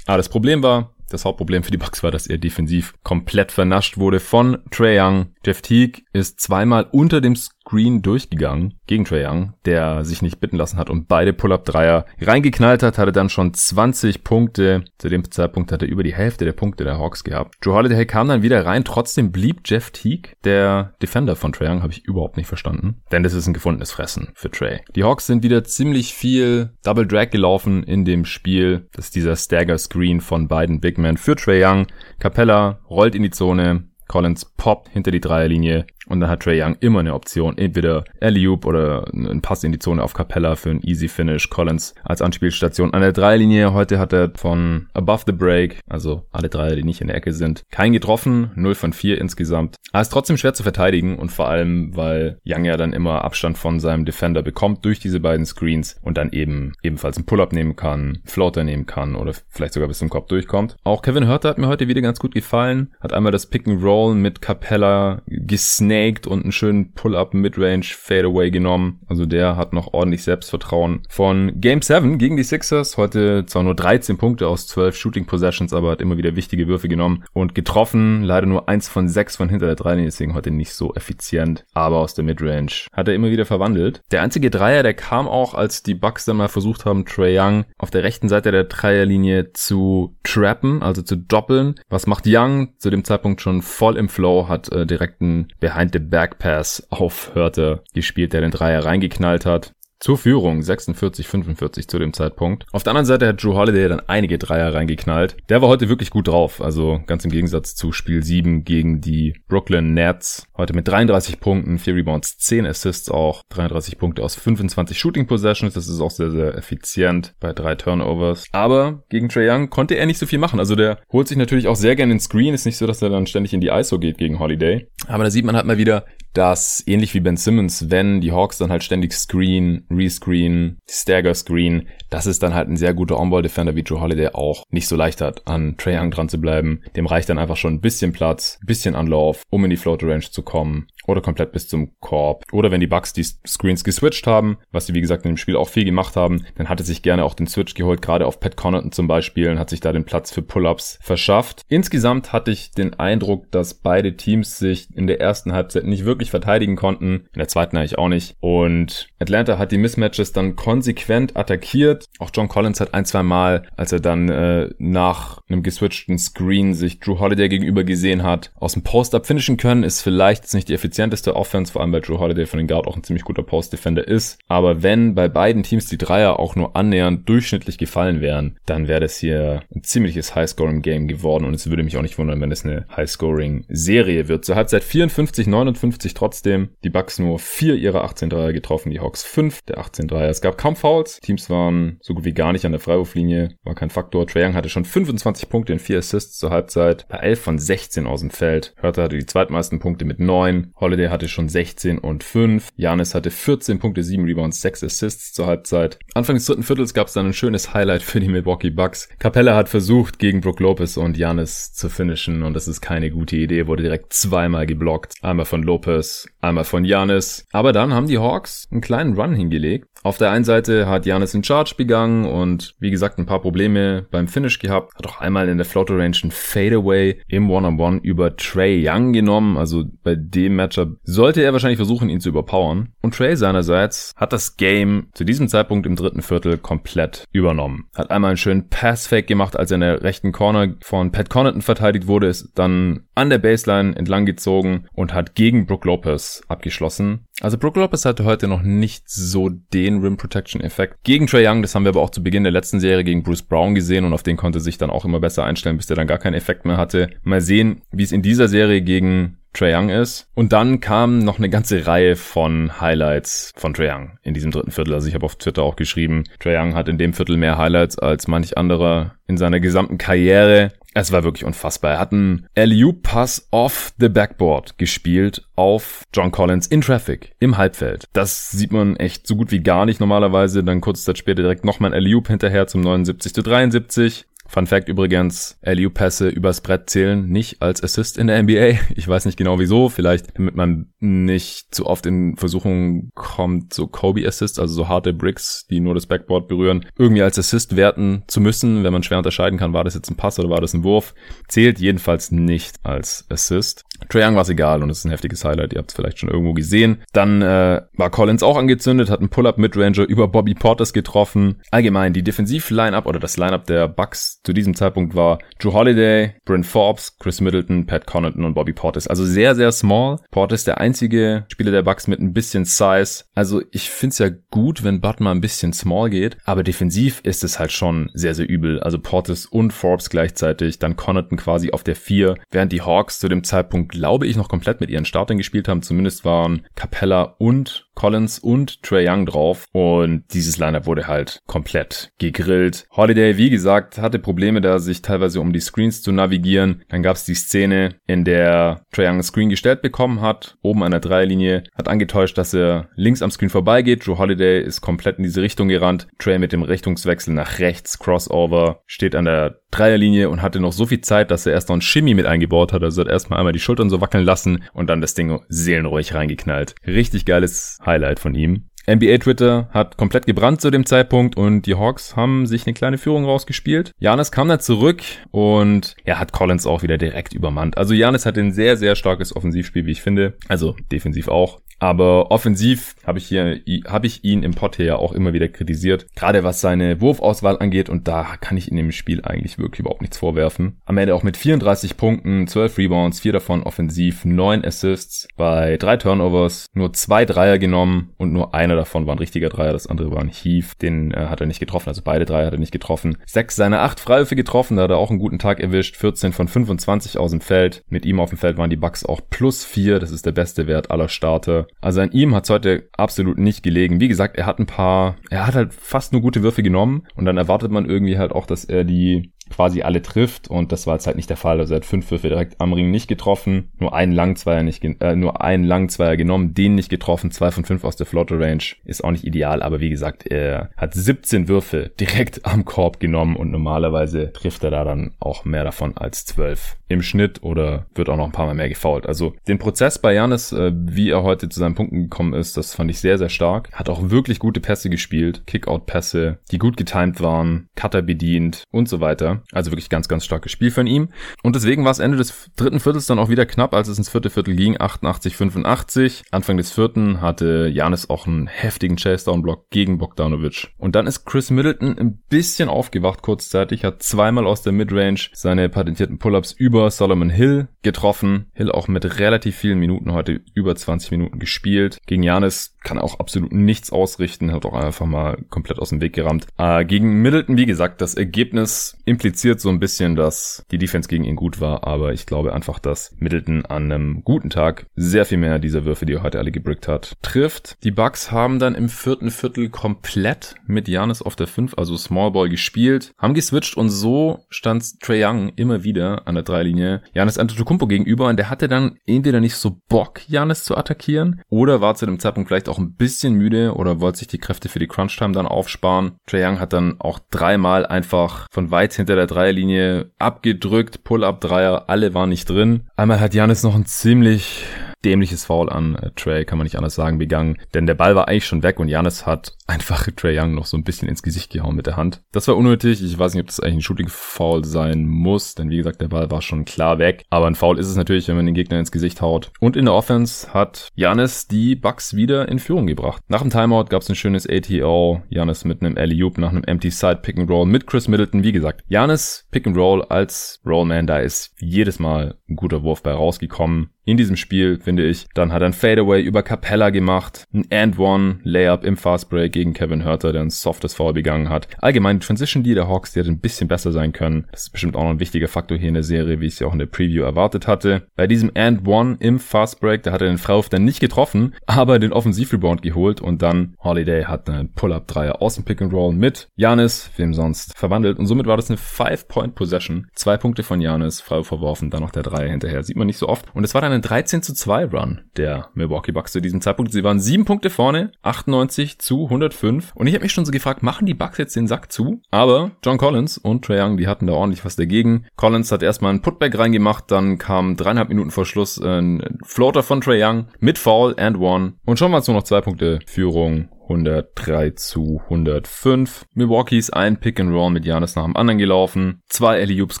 Aber das Problem war, das Hauptproblem für die Bucks war, dass er defensiv komplett vernascht wurde von Trey Young. Jeff Teague ist zweimal unter dem Screen durchgegangen gegen Trae Young, der sich nicht bitten lassen hat und beide Pull-Up-Dreier reingeknallt hat, hatte dann schon 20 Punkte. Zu dem Zeitpunkt hat er über die Hälfte der Punkte der Hawks gehabt. Joe Holiday kam dann wieder rein, trotzdem blieb Jeff Teague der Defender von Trae Young, habe ich überhaupt nicht verstanden. Denn das ist ein gefundenes Fressen für Trae. Die Hawks sind wieder ziemlich viel Double Drag gelaufen in dem Spiel. Das ist dieser Stagger Screen von beiden Big Men für Trae Young. Capella rollt in die Zone, Collins poppt hinter die Dreierlinie und dann hat Trey Young immer eine Option, entweder Alley-Oop oder ein Pass in die Zone auf Capella für ein Easy Finish. Collins als Anspielstation an der Dreierlinie. Heute hat er von Above the Break, also alle Dreier, die nicht in der Ecke sind, kein getroffen. 0 von 4 insgesamt. Aber ist trotzdem schwer zu verteidigen und vor allem, weil Young ja dann immer Abstand von seinem Defender bekommt durch diese beiden Screens und dann eben ebenfalls einen Pull-Up nehmen kann, Floater nehmen kann oder vielleicht sogar bis zum Kopf durchkommt. Auch Kevin Hurter hat mir heute wieder ganz gut gefallen. Hat einmal das Pick and Roll mit Capella gesnaked und einen schönen Pull-up Midrange Fadeaway genommen. Also der hat noch ordentlich Selbstvertrauen. Von Game 7 gegen die Sixers, heute zwar nur 13 Punkte aus 12 Shooting Possessions, aber hat immer wieder wichtige Würfe genommen und getroffen. Leider nur eins von sechs von hinter der Dreilinie, deswegen heute nicht so effizient, aber aus der Midrange hat er immer wieder verwandelt. Der einzige Dreier, der kam auch, als die Bucks dann mal versucht haben, Trey Young auf der rechten Seite der Dreierlinie zu trappen, also zu doppeln. Was macht Young? Zu dem Zeitpunkt schon voll im Flow, hat äh, direkt einen Behind the Backpass aufhörte, gespielt, der den Dreier reingeknallt hat zur Führung 46-45 zu dem Zeitpunkt. Auf der anderen Seite hat Drew Holiday dann einige Dreier reingeknallt. Der war heute wirklich gut drauf, also ganz im Gegensatz zu Spiel 7 gegen die Brooklyn Nets. Heute mit 33 Punkten, 4 Rebounds, 10 Assists auch, 33 Punkte aus 25 Shooting Possessions. Das ist auch sehr, sehr effizient bei drei Turnovers. Aber gegen Trey Young konnte er nicht so viel machen. Also der holt sich natürlich auch sehr gerne den Screen. Ist nicht so, dass er dann ständig in die ISO geht gegen Holiday. Aber da sieht man halt mal wieder, dass ähnlich wie Ben Simmons, wenn die Hawks dann halt ständig Screen, Rescreen, Stagger Screen, dass es dann halt ein sehr guter On-Ball-Defender wie Joe Holiday auch nicht so leicht hat, an Trey Young dran zu bleiben. Dem reicht dann einfach schon ein bisschen Platz, ein bisschen Anlauf, um in die Floater Range zu kommen oder komplett bis zum Korb. Oder wenn die Bucks die Screens geswitcht haben, was sie wie gesagt in dem Spiel auch viel gemacht haben, dann hat er sich gerne auch den Switch geholt, gerade auf Pat Connaughton zum Beispiel, und hat sich da den Platz für Pull-Ups verschafft. Insgesamt hatte ich den Eindruck, dass beide Teams sich in der ersten Halbzeit nicht wirklich verteidigen konnten, in der zweiten eigentlich auch nicht. Und Atlanta hat die Mismatches dann konsequent attackiert. Auch John Collins hat ein, zwei Mal, als er dann äh, nach einem geswitchten Screen sich Drew Holiday gegenüber gesehen hat, aus dem Post-Up finishen können, ist vielleicht nicht die Effizienz effizienteste Offense, vor allem weil Drew Holiday von den Guard auch ein ziemlich guter Post-Defender ist. Aber wenn bei beiden Teams die Dreier auch nur annähernd durchschnittlich gefallen wären, dann wäre das hier ein ziemliches High-Scoring-Game geworden und es würde mich auch nicht wundern, wenn es eine High-Scoring-Serie wird. Zur Halbzeit 54, 59 trotzdem. Die Bucks nur vier ihrer 18 Dreier getroffen, die Hawks fünf der 18 Dreier. Es gab kaum Fouls. Teams waren so gut wie gar nicht an der Freiwurflinie. War kein Faktor. Trae Young hatte schon 25 Punkte in vier Assists zur Halbzeit. Bei 11 von 16 aus dem Feld. Hörte hatte die zweitmeisten Punkte mit 9. Holiday hatte schon 16 und 5. Janis hatte 14 Punkte, 7 Rebounds, 6 Assists zur Halbzeit. Anfang des dritten Viertels gab es dann ein schönes Highlight für die Milwaukee Bucks. Capella hat versucht, gegen Brook Lopez und Janis zu finishen und das ist keine gute Idee. Wurde direkt zweimal geblockt. Einmal von Lopez, einmal von Janis. Aber dann haben die Hawks einen kleinen Run hingelegt auf der einen Seite hat Janis in Charge begangen und wie gesagt ein paar Probleme beim Finish gehabt. Hat auch einmal in der Floater Range ein Fadeaway im One-on-One -on -One über Trey Young genommen. Also bei dem Matchup sollte er wahrscheinlich versuchen, ihn zu überpowern. Und Trey seinerseits hat das Game zu diesem Zeitpunkt im dritten Viertel komplett übernommen. Hat einmal einen schönen Pass-Fake gemacht, als er in der rechten Corner von Pat Connaughton verteidigt wurde, ist dann an der Baseline entlang gezogen und hat gegen Brook Lopez Lopez abgeschlossen. Also Brook Lopez hatte heute noch nicht so den Rim Protection Effekt. Gegen Trey Young, das haben wir aber auch zu Beginn der letzten Serie gegen Bruce Brown gesehen und auf den konnte sich dann auch immer besser einstellen, bis der dann gar keinen Effekt mehr hatte. Mal sehen, wie es in dieser Serie gegen Trae Young ist. Und dann kam noch eine ganze Reihe von Highlights von Trae Young in diesem dritten Viertel. Also ich habe auf Twitter auch geschrieben, Trae Young hat in dem Viertel mehr Highlights als manch anderer in seiner gesamten Karriere. Es war wirklich unfassbar. Er hat einen LU-Pass off the backboard gespielt auf John Collins in Traffic im Halbfeld. Das sieht man echt so gut wie gar nicht normalerweise. Dann kurze Zeit später direkt nochmal ein LU hinterher zum 79 zu 73. Fun Fact übrigens, LU-Pässe übers Brett zählen nicht als Assist in der NBA. Ich weiß nicht genau wieso, vielleicht damit man nicht zu oft in Versuchungen kommt, so Kobe-Assists, also so harte Bricks, die nur das Backboard berühren, irgendwie als Assist werten zu müssen, wenn man schwer unterscheiden kann, war das jetzt ein Pass oder war das ein Wurf. Zählt jedenfalls nicht als Assist. Trae Young war es egal und es ist ein heftiges Highlight, ihr habt es vielleicht schon irgendwo gesehen. Dann äh, war Collins auch angezündet, hat einen Pull-Up-Midranger über Bobby Portis getroffen. Allgemein, die Defensiv-Line-Up oder das Line-Up der Bucks zu diesem Zeitpunkt war Drew Holiday, Brent Forbes, Chris Middleton, Pat Connaughton und Bobby Portis. Also sehr, sehr small. Portis der einzige Spieler der Bucks mit ein bisschen Size. Also ich find's ja gut, wenn Bud mal ein bisschen small geht, aber defensiv ist es halt schon sehr, sehr übel. Also Portis und Forbes gleichzeitig, dann Connaughton quasi auf der 4, während die Hawks zu dem Zeitpunkt, glaube ich, noch komplett mit ihren Startern gespielt haben. Zumindest waren Capella und Collins und Trey Young drauf und dieses Lineup wurde halt komplett gegrillt. Holiday, wie gesagt, hatte Probleme da, sich teilweise um die Screens zu navigieren. Dann gab es die Szene, in der Trey Young Screen gestellt bekommen hat, oben an der Dreierlinie, hat angetäuscht, dass er links am Screen vorbeigeht. Drew Holiday ist komplett in diese Richtung gerannt. Trey mit dem Richtungswechsel nach rechts, Crossover, steht an der Dreierlinie und hatte noch so viel Zeit, dass er erst noch ein Shimmy mit eingebaut hat. Also hat erstmal einmal die Schultern so wackeln lassen und dann das Ding seelenruhig reingeknallt. Richtig geiles Highlight von ihm. NBA Twitter hat komplett gebrannt zu dem Zeitpunkt und die Hawks haben sich eine kleine Führung rausgespielt. Janis kam dann zurück und er hat Collins auch wieder direkt übermannt. Also Janis hat ein sehr, sehr starkes Offensivspiel, wie ich finde. Also defensiv auch. Aber offensiv habe ich hier, habe ich ihn im Pot hier auch immer wieder kritisiert. Gerade was seine Wurfauswahl angeht und da kann ich in dem Spiel eigentlich wirklich überhaupt nichts vorwerfen. Am Ende auch mit 34 Punkten, 12 Rebounds, 4 davon offensiv, 9 Assists, bei 3 Turnovers, nur 2 Dreier genommen und nur einer davon war ein richtiger Dreier, das andere war ein Heave, den äh, hat er nicht getroffen, also beide Dreier hat er nicht getroffen. 6 seiner 8 Freiwürfe getroffen, da hat er auch einen guten Tag erwischt, 14 von 25 aus dem Feld. Mit ihm auf dem Feld waren die Bucks auch plus 4, das ist der beste Wert aller Starter. Also an ihm hat es heute absolut nicht gelegen. Wie gesagt, er hat ein paar, er hat halt fast nur gute Würfe genommen und dann erwartet man irgendwie halt auch, dass er die quasi alle trifft und das war jetzt halt nicht der Fall. Also er hat fünf Würfe direkt am Ring nicht getroffen, nur einen Langzweier nicht, äh, nur einen Langzweier genommen, den nicht getroffen, zwei von fünf aus der Floater Range ist auch nicht ideal, aber wie gesagt, er hat 17 Würfe direkt *laughs* am Korb genommen und normalerweise trifft er da dann auch mehr davon als zwölf im Schnitt oder wird auch noch ein paar Mal mehr gefoult. Also den Prozess bei Janis, äh, wie er heute zu seinen Punkten gekommen ist, das fand ich sehr, sehr stark. Hat auch wirklich gute Pässe gespielt, Kickout-Pässe, die gut getimed waren, Cutter bedient und so weiter. Also wirklich ganz, ganz starkes Spiel von ihm. Und deswegen war es Ende des dritten Viertels dann auch wieder knapp, als es ins vierte Viertel ging, 88, 85. Anfang des vierten hatte Janis auch einen heftigen Chase-Down-Block gegen Bogdanovic. Und dann ist Chris Middleton ein bisschen aufgewacht kurzzeitig, hat zweimal aus der Midrange seine patentierten Pull-Ups über Solomon Hill getroffen. Hill auch mit relativ vielen Minuten heute über 20 Minuten gespielt. Gegen Janis kann auch absolut nichts ausrichten, hat auch einfach mal komplett aus dem Weg gerammt. Äh, gegen Middleton, wie gesagt, das Ergebnis impliziert so ein bisschen, dass die Defense gegen ihn gut war, aber ich glaube einfach, dass Middleton an einem guten Tag sehr viel mehr dieser Würfe, die er heute alle gebrickt hat, trifft. Die Bucks haben dann im vierten Viertel komplett mit Janis auf der 5, also Small Ball gespielt, haben geswitcht und so stand Trey Young immer wieder an der Dreilinie Janis Antetokounmpo gegenüber und der hatte dann entweder nicht so Bock, Janis zu attackieren oder war zu dem Zeitpunkt vielleicht auch ein bisschen müde oder wollte sich die Kräfte für die Crunch-Time dann aufsparen. Trey Young hat dann auch dreimal einfach von weit hinter der Dreierlinie abgedrückt, Pull-Up-Dreier, alle waren nicht drin. Einmal hat Janis noch ein ziemlich dämliches Foul an äh, Trey, kann man nicht anders sagen, begangen. Denn der Ball war eigentlich schon weg und Janis hat *laughs* einfach Trey Young noch so ein bisschen ins Gesicht gehauen mit der Hand. Das war unnötig. Ich weiß nicht, ob das eigentlich ein Shooting-Foul sein muss, denn wie gesagt, der Ball war schon klar weg. Aber ein Foul ist es natürlich, wenn man den Gegner ins Gesicht haut. Und in der Offense hat Janis die Bucks wieder in Führung gebracht. Nach dem Timeout gab es ein schönes ATO. Janis mit einem alley-oop nach einem Empty Side Pick and Roll mit Chris Middleton. Wie gesagt, Janis Pick and Roll als Rollman, da ist jedes Mal ein guter Wurf bei rausgekommen. In diesem Spiel, finde ich. Dann hat er ein Fadeaway über Capella gemacht, ein And-One Layup im Fast Break gegen Kevin Hurter, der ein softes Foul begangen hat. Allgemein, die Transition, die der Hawks, die hätte ein bisschen besser sein können. Das ist bestimmt auch noch ein wichtiger Faktor hier in der Serie, wie ich es ja auch in der Preview erwartet hatte. Bei diesem And-One im Fast Break, da hat er den Freiwurf dann nicht getroffen, aber den Offensiv-Rebound geholt und dann Holiday hat einen Pull-Up-Dreier aus dem Pick-and-Roll mit Janis, wem sonst, verwandelt und somit war das eine Five-Point-Possession. Zwei Punkte von Janis, Freiwurf verworfen, dann noch der Dreier hinterher. Sieht man nicht so oft. Und es war dann ein 13 zu 2 Run der Milwaukee Bucks zu diesem Zeitpunkt. Sie waren sieben Punkte vorne, 98 zu 105. Und ich habe mich schon so gefragt, machen die Bucks jetzt den Sack zu? Aber John Collins und Trae Young, die hatten da ordentlich was dagegen. Collins hat erstmal einen Putback reingemacht, dann kam dreieinhalb Minuten vor Schluss ein Floater von Trae Young mit Foul and One. Und schon waren es nur noch zwei Punkte Führung 103 zu 105. Milwaukees ein Pick and Roll mit Janis nach dem anderen gelaufen. Zwei Alley Oops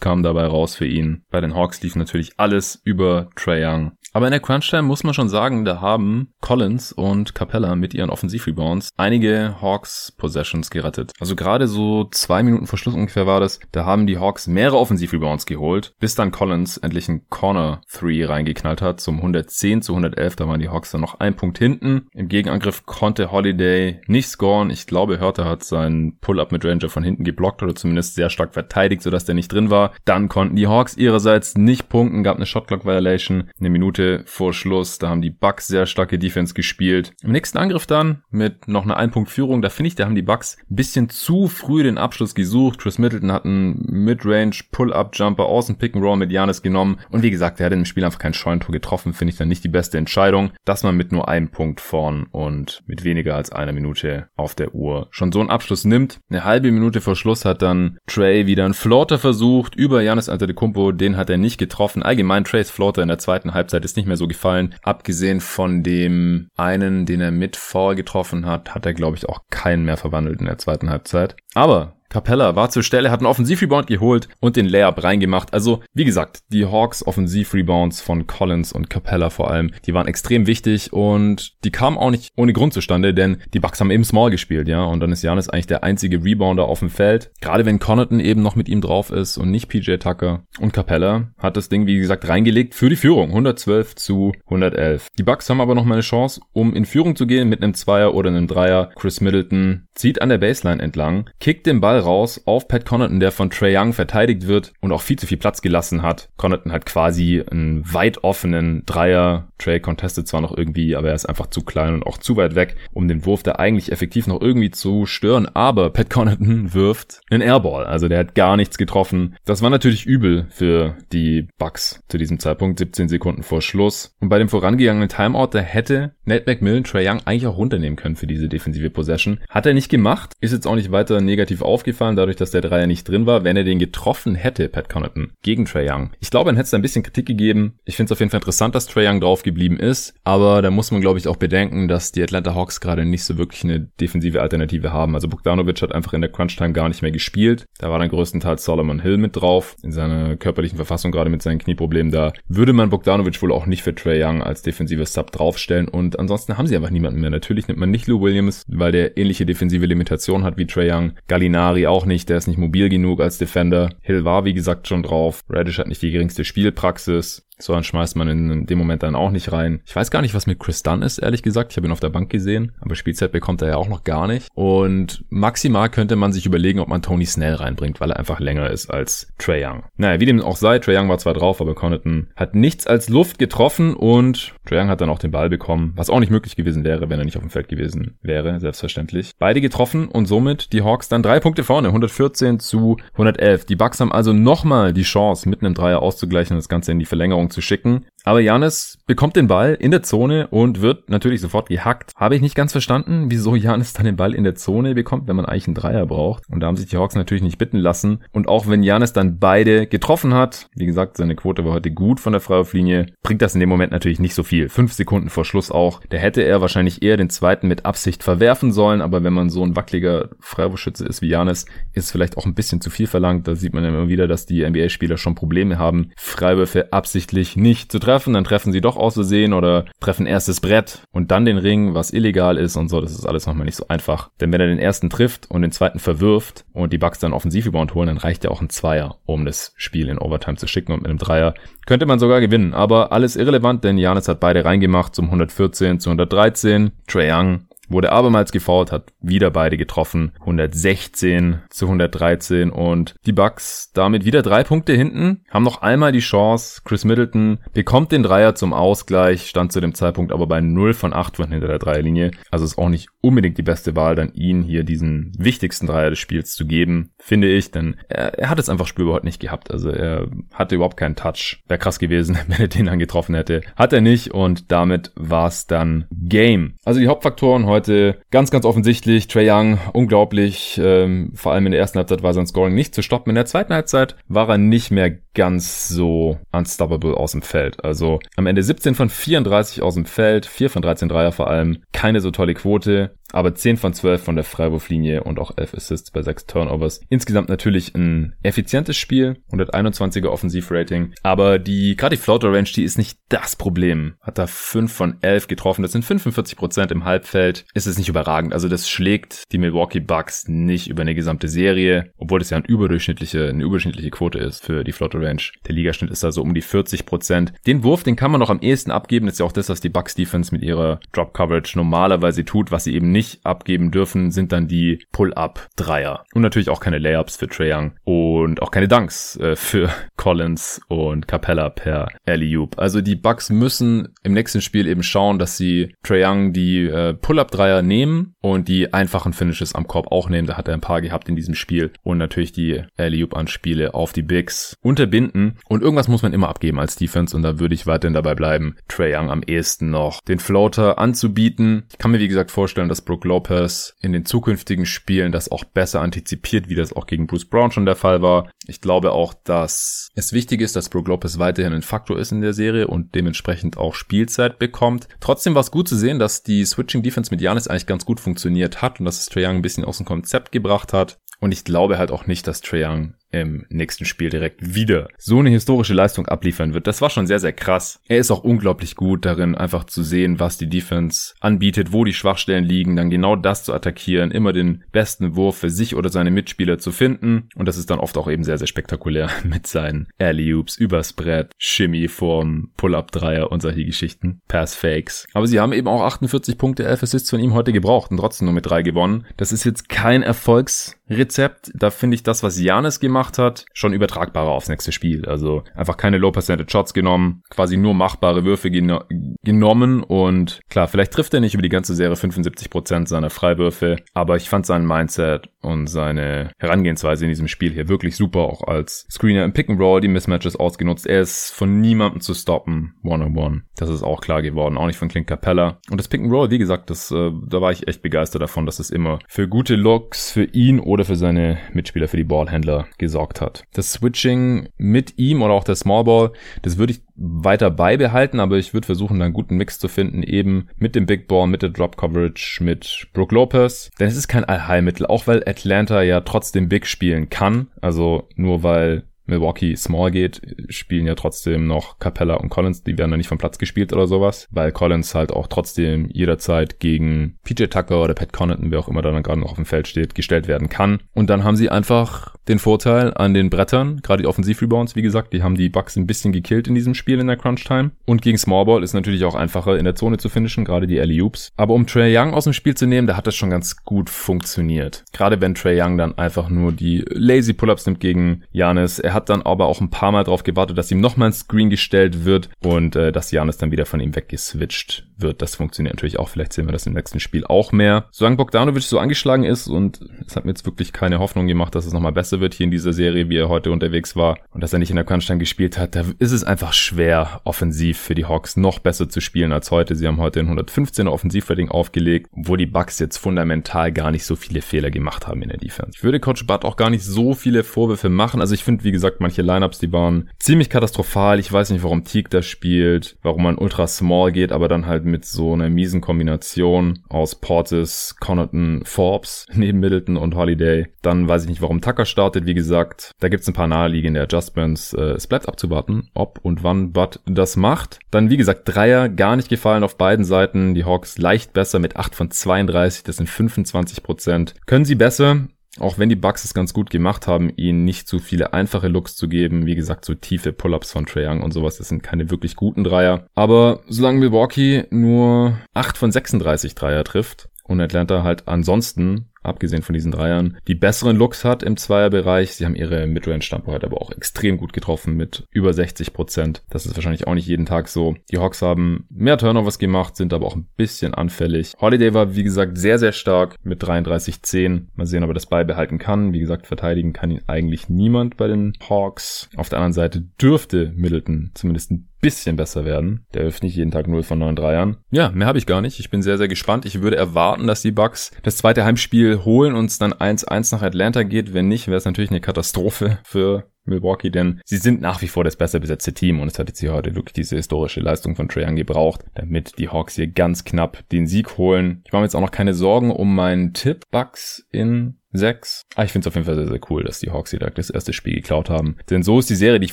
kamen dabei raus für ihn. Bei den Hawks lief natürlich alles über Trae Young. Aber in der Crunch-Time muss man schon sagen, da haben Collins und Capella mit ihren Offensiv-Rebounds einige Hawks-Possessions gerettet. Also gerade so zwei Minuten vor Schluss ungefähr war das, da haben die Hawks mehrere Offensiv-Rebounds geholt, bis dann Collins endlich einen Corner-Three reingeknallt hat zum 110 zu 111. Da waren die Hawks dann noch ein Punkt hinten. Im Gegenangriff konnte Holiday nicht scoren. Ich glaube, Hörter hat seinen Pull-Up mit Ranger von hinten geblockt oder zumindest sehr stark verteidigt, sodass der nicht drin war. Dann konnten die Hawks ihrerseits nicht punkten, gab eine Shotclock-Violation, eine Minute vor Schluss. Da haben die Bucks sehr starke Defense gespielt. Im nächsten Angriff dann mit noch einer Ein-Punkt-Führung. Da finde ich, da haben die Bucks ein bisschen zu früh den Abschluss gesucht. Chris Middleton hat einen Midrange Pull-Up-Jumper aus dem Pick-and-Roll mit Janis genommen. Und wie gesagt, er hat im Spiel einfach kein Scheuntor getroffen. Finde ich dann nicht die beste Entscheidung, dass man mit nur einem Punkt vorn und mit weniger als einer Minute auf der Uhr schon so einen Abschluss nimmt. Eine halbe Minute vor Schluss hat dann Trey wieder einen Floater versucht über Janis Antetokounmpo. Den hat er nicht getroffen. Allgemein Trays Floater in der zweiten Halbzeit ist nicht mehr so gefallen. Abgesehen von dem einen, den er mit Foul getroffen hat, hat er, glaube ich, auch keinen mehr verwandelt in der zweiten Halbzeit. Aber Capella war zur Stelle, hat einen Offensivrebound geholt und den Layup reingemacht. Also, wie gesagt, die Hawks Offensivrebounds von Collins und Capella vor allem, die waren extrem wichtig und die kamen auch nicht ohne Grund zustande, denn die Bucks haben eben Small gespielt, ja, und dann ist Janis eigentlich der einzige Rebounder auf dem Feld. Gerade wenn Connaughton eben noch mit ihm drauf ist und nicht PJ Tucker. Und Capella hat das Ding, wie gesagt, reingelegt für die Führung. 112 zu 111. Die Bucks haben aber noch mal eine Chance, um in Führung zu gehen mit einem Zweier oder einem Dreier. Chris Middleton zieht an der Baseline entlang, kickt den Ball raus auf Pat Connaughton, der von Trey Young verteidigt wird und auch viel zu viel Platz gelassen hat. Connaughton hat quasi einen weit offenen Dreier. Trey contestet zwar noch irgendwie, aber er ist einfach zu klein und auch zu weit weg, um den Wurf da eigentlich effektiv noch irgendwie zu stören. Aber Pat Connaughton *laughs* wirft einen Airball, also der hat gar nichts getroffen. Das war natürlich übel für die Bucks zu diesem Zeitpunkt, 17 Sekunden vor Schluss. Und bei dem vorangegangenen Timeout, da hätte Nate McMillan Trey Young eigentlich auch runternehmen können für diese defensive Possession. Hat er nicht gemacht, ist jetzt auch nicht weiter negativ aufgefallen, dadurch, dass der Dreier nicht drin war. Wenn er den getroffen hätte, Pat Connaughton, gegen Trey Young. Ich glaube, dann hätte es ein bisschen Kritik gegeben. Ich finde es auf jeden Fall interessant, dass Trey Young drauf geblieben ist, aber da muss man, glaube ich, auch bedenken, dass die Atlanta Hawks gerade nicht so wirklich eine defensive Alternative haben. Also Bogdanovic hat einfach in der Crunch-Time gar nicht mehr gespielt. Da war dann größtenteils Solomon Hill mit drauf, in seiner körperlichen Verfassung, gerade mit seinen Knieproblemen. Da würde man Bogdanovic wohl auch nicht für Trey Young als defensives Sub draufstellen und ansonsten haben sie einfach niemanden mehr. Natürlich nimmt man nicht Lou Williams, weil der ähnliche defensive Limitation hat wie Trae Young. Gallinari auch nicht, der ist nicht mobil genug als Defender. Hill war wie gesagt schon drauf. Radish hat nicht die geringste Spielpraxis. So, dann schmeißt man in dem Moment dann auch nicht rein. Ich weiß gar nicht, was mit Chris Dunn ist, ehrlich gesagt. Ich habe ihn auf der Bank gesehen, aber Spielzeit bekommt er ja auch noch gar nicht. Und maximal könnte man sich überlegen, ob man Tony Snell reinbringt, weil er einfach länger ist als Trey Young. Naja, wie dem auch sei, Trey Young war zwar drauf, aber Connaughton hat nichts als Luft getroffen und Trey Young hat dann auch den Ball bekommen, was auch nicht möglich gewesen wäre, wenn er nicht auf dem Feld gewesen wäre, selbstverständlich. Beide getroffen und somit die Hawks dann drei Punkte vorne, 114 zu 111. Die Bucks haben also nochmal die Chance, mit einem Dreier auszugleichen und das Ganze in die Verlängerung zu schicken. Aber Janis bekommt den Ball in der Zone und wird natürlich sofort gehackt. Habe ich nicht ganz verstanden, wieso Janis dann den Ball in der Zone bekommt, wenn man eigentlich einen Dreier braucht. Und da haben sich die Hawks natürlich nicht bitten lassen. Und auch wenn Janis dann beide getroffen hat, wie gesagt, seine Quote war heute gut von der Freiwurflinie, bringt das in dem Moment natürlich nicht so viel. Fünf Sekunden vor Schluss auch. Da hätte er wahrscheinlich eher den zweiten mit Absicht verwerfen sollen. Aber wenn man so ein wackeliger Freiwurfschütze ist wie Janis, ist vielleicht auch ein bisschen zu viel verlangt. Da sieht man immer wieder, dass die NBA-Spieler schon Probleme haben, Freiwürfe absichtlich nicht zu treffen dann treffen sie doch aus Versehen oder treffen erstes Brett und dann den Ring, was illegal ist und so. Das ist alles nochmal nicht so einfach. Denn wenn er den ersten trifft und den zweiten verwirft und die Bucks dann Offensivrebound holen, dann reicht ja auch ein Zweier, um das Spiel in Overtime zu schicken und mit einem Dreier könnte man sogar gewinnen. Aber alles irrelevant, denn Janis hat beide reingemacht zum 114 zu 113. Trae Young wurde abermals gefoult, hat wieder beide getroffen. 116 zu 113 und die Bucks damit wieder drei Punkte hinten, haben noch einmal die Chance. Chris Middleton bekommt den Dreier zum Ausgleich, stand zu dem Zeitpunkt aber bei 0 von 8 von hinter der Dreierlinie. Also ist auch nicht unbedingt die beste Wahl, dann ihn hier diesen wichtigsten Dreier des Spiels zu geben, finde ich, denn er, er hat es einfach spürbar heute nicht gehabt. Also er hatte überhaupt keinen Touch. Wäre krass gewesen, *laughs* wenn er den dann getroffen hätte. Hat er nicht und damit war es dann Game. Also die Hauptfaktoren heute heute ganz, ganz offensichtlich. Trey Young, unglaublich. Ähm, vor allem in der ersten Halbzeit war sein Scoring nicht zu stoppen. In der zweiten Halbzeit war er nicht mehr ganz so unstoppable aus dem Feld. Also am Ende 17 von 34 aus dem Feld, 4 von 13 Dreier vor allem. Keine so tolle Quote. Aber 10 von 12 von der Freiwurflinie und auch 11 Assists bei 6 Turnovers. Insgesamt natürlich ein effizientes Spiel, 121er Offensivrating. Aber die, gerade die Floater Range, die ist nicht das Problem. Hat da 5 von 11 getroffen. Das sind 45 Prozent im Halbfeld. Ist es nicht überragend. Also das schlägt die Milwaukee Bucks nicht über eine gesamte Serie. Obwohl das ja eine überdurchschnittliche, eine überdurchschnittliche Quote ist für die Floater Range. Der Ligaschnitt ist da so um die 40 Prozent. Den Wurf, den kann man noch am ehesten abgeben. Das ist ja auch das, was die Bucks Defense mit ihrer Drop Coverage normalerweise tut, was sie eben nicht abgeben dürfen, sind dann die Pull-Up-Dreier. Und natürlich auch keine Layups für Trae Young und auch keine Dunks äh, für *laughs* Collins und Capella per Alley-Oop. Also die Bucks müssen im nächsten Spiel eben schauen, dass sie Trae Young die äh, Pull-Up-Dreier nehmen und die einfachen Finishes am Korb auch nehmen. Da hat er ein paar gehabt in diesem Spiel. Und natürlich die Alley-Oop-Anspiele auf die Bigs unterbinden. Und irgendwas muss man immer abgeben als Defense und da würde ich weiterhin dabei bleiben, Trae Young am ehesten noch den Floater anzubieten. Ich kann mir wie gesagt vorstellen, dass Brook Lopez Lopez in den zukünftigen Spielen das auch besser antizipiert, wie das auch gegen Bruce Brown schon der Fall war. Ich glaube auch, dass es wichtig ist, dass Brook Lopez weiterhin ein Faktor ist in der Serie und dementsprechend auch Spielzeit bekommt. Trotzdem war es gut zu sehen, dass die Switching Defense mit Janis eigentlich ganz gut funktioniert hat und dass es Trae Young ein bisschen aus dem Konzept gebracht hat. Und ich glaube halt auch nicht, dass Trae Young im nächsten Spiel direkt wieder so eine historische Leistung abliefern wird. Das war schon sehr, sehr krass. Er ist auch unglaublich gut darin, einfach zu sehen, was die Defense anbietet, wo die Schwachstellen liegen, dann genau das zu attackieren, immer den besten Wurf für sich oder seine Mitspieler zu finden. Und das ist dann oft auch eben sehr, sehr spektakulär *laughs* mit seinen Alley-Oops, übers Brett, Shimmy vorm Pull-Up-Dreier und solche Geschichten, Pass-Fakes. Aber sie haben eben auch 48 Punkte, 11 Assists von ihm heute gebraucht und trotzdem nur mit drei gewonnen. Das ist jetzt kein Erfolgsrezept. Da finde ich das, was Janis gemacht gemacht hat, schon übertragbarer aufs nächste Spiel. Also einfach keine Low-Percentage Shots genommen, quasi nur machbare Würfe geno genommen und klar, vielleicht trifft er nicht über die ganze Serie 75% seiner Freiwürfe, aber ich fand sein Mindset und seine Herangehensweise in diesem Spiel hier wirklich super, auch als Screener im Pick and Roll, die Mismatches ausgenutzt. Er ist von niemandem zu stoppen, one-on-one. Das ist auch klar geworden, auch nicht von Clint Capella. Und das Pick and Roll, wie gesagt, das, äh, da war ich echt begeistert davon, dass es immer für gute Looks für ihn oder für seine Mitspieler, für die Ballhändler gesorgt hat. Das Switching mit ihm oder auch der Small Ball, das würde ich weiter beibehalten, aber ich würde versuchen, da einen guten Mix zu finden, eben mit dem Big Ball, mit der Drop Coverage, mit Brook Lopez. Denn es ist kein Allheilmittel, auch weil Atlanta ja trotzdem Big spielen kann. Also nur weil Milwaukee Small geht, spielen ja trotzdem noch Capella und Collins, die werden dann nicht vom Platz gespielt oder sowas, weil Collins halt auch trotzdem jederzeit gegen PJ Tucker oder Pat Connaughton, wer auch immer dann gerade noch auf dem Feld steht, gestellt werden kann. Und dann haben sie einfach den Vorteil an den Brettern, gerade die Offensivrebounds, wie gesagt, die haben die Bucks ein bisschen gekillt in diesem Spiel in der Crunch Time. Und gegen Smallball ist natürlich auch einfacher in der Zone zu finishen, gerade die Alley Oops. Aber um Trey Young aus dem Spiel zu nehmen, da hat das schon ganz gut funktioniert. Gerade wenn Trey Young dann einfach nur die lazy Pull-ups nimmt gegen Janis. Er hat dann aber auch ein paar Mal darauf gewartet, dass ihm nochmal ein Screen gestellt wird und äh, dass Janis dann wieder von ihm weggeswitcht wird. Das funktioniert natürlich auch. Vielleicht sehen wir das im nächsten Spiel auch mehr. Solange Bogdanovic so angeschlagen ist und es hat mir jetzt wirklich keine Hoffnung gemacht, dass es nochmal besser wird hier in dieser Serie, wie er heute unterwegs war und dass er nicht in der Crunch-Time gespielt hat, da ist es einfach schwer, offensiv für die Hawks noch besser zu spielen als heute. Sie haben heute ein 115er Offensivrating aufgelegt, wo die Bucks jetzt fundamental gar nicht so viele Fehler gemacht haben in der Defense. Ich würde Coach Butt auch gar nicht so viele Vorwürfe machen. Also ich finde, wie gesagt, manche Lineups, die waren ziemlich katastrophal. Ich weiß nicht, warum Teague da spielt, warum man ultra small geht, aber dann halt mit so einer miesen Kombination aus Portis, Connaughton, Forbes *laughs* neben Middleton und Holiday. Dann weiß ich nicht, warum Tucker startet. Wie gesagt, da gibt's ein paar naheliegende Adjustments. Äh, es bleibt abzuwarten, ob und wann Bud das macht. Dann, wie gesagt, Dreier gar nicht gefallen auf beiden Seiten. Die Hawks leicht besser mit 8 von 32. Das sind 25 Prozent. Können sie besser? Auch wenn die Bucks es ganz gut gemacht haben, ihnen nicht zu viele einfache Looks zu geben. Wie gesagt, so tiefe Pull-ups von Trae Young und sowas, das sind keine wirklich guten Dreier. Aber solange Milwaukee nur 8 von 36 Dreier trifft und Atlanta halt ansonsten abgesehen von diesen Dreiern, die besseren Looks hat im Zweierbereich. Sie haben ihre Midrange-Stampe heute aber auch extrem gut getroffen mit über 60 Prozent. Das ist wahrscheinlich auch nicht jeden Tag so. Die Hawks haben mehr Turnovers gemacht, sind aber auch ein bisschen anfällig. Holiday war, wie gesagt, sehr, sehr stark mit 33-10. Mal sehen, ob er das beibehalten kann. Wie gesagt, verteidigen kann ihn eigentlich niemand bei den Hawks. Auf der anderen Seite dürfte Middleton zumindest ein bisschen besser werden. Der wirft nicht jeden Tag 0 von 9 Dreiern. Ja, mehr habe ich gar nicht. Ich bin sehr, sehr gespannt. Ich würde erwarten, dass die Bucks das zweite Heimspiel holen und es dann 1-1 nach Atlanta geht. Wenn nicht, wäre es natürlich eine Katastrophe für Milwaukee, denn sie sind nach wie vor das besser besetzte Team und es hat jetzt hier heute wirklich diese historische Leistung von Trae Young gebraucht, damit die Hawks hier ganz knapp den Sieg holen. Ich mache mir jetzt auch noch keine Sorgen um meinen Tipp Bucks in 6. Ah, ich finde es auf jeden Fall sehr, sehr cool, dass die Hawks hier das erste Spiel geklaut haben. Denn so ist die Serie, die ich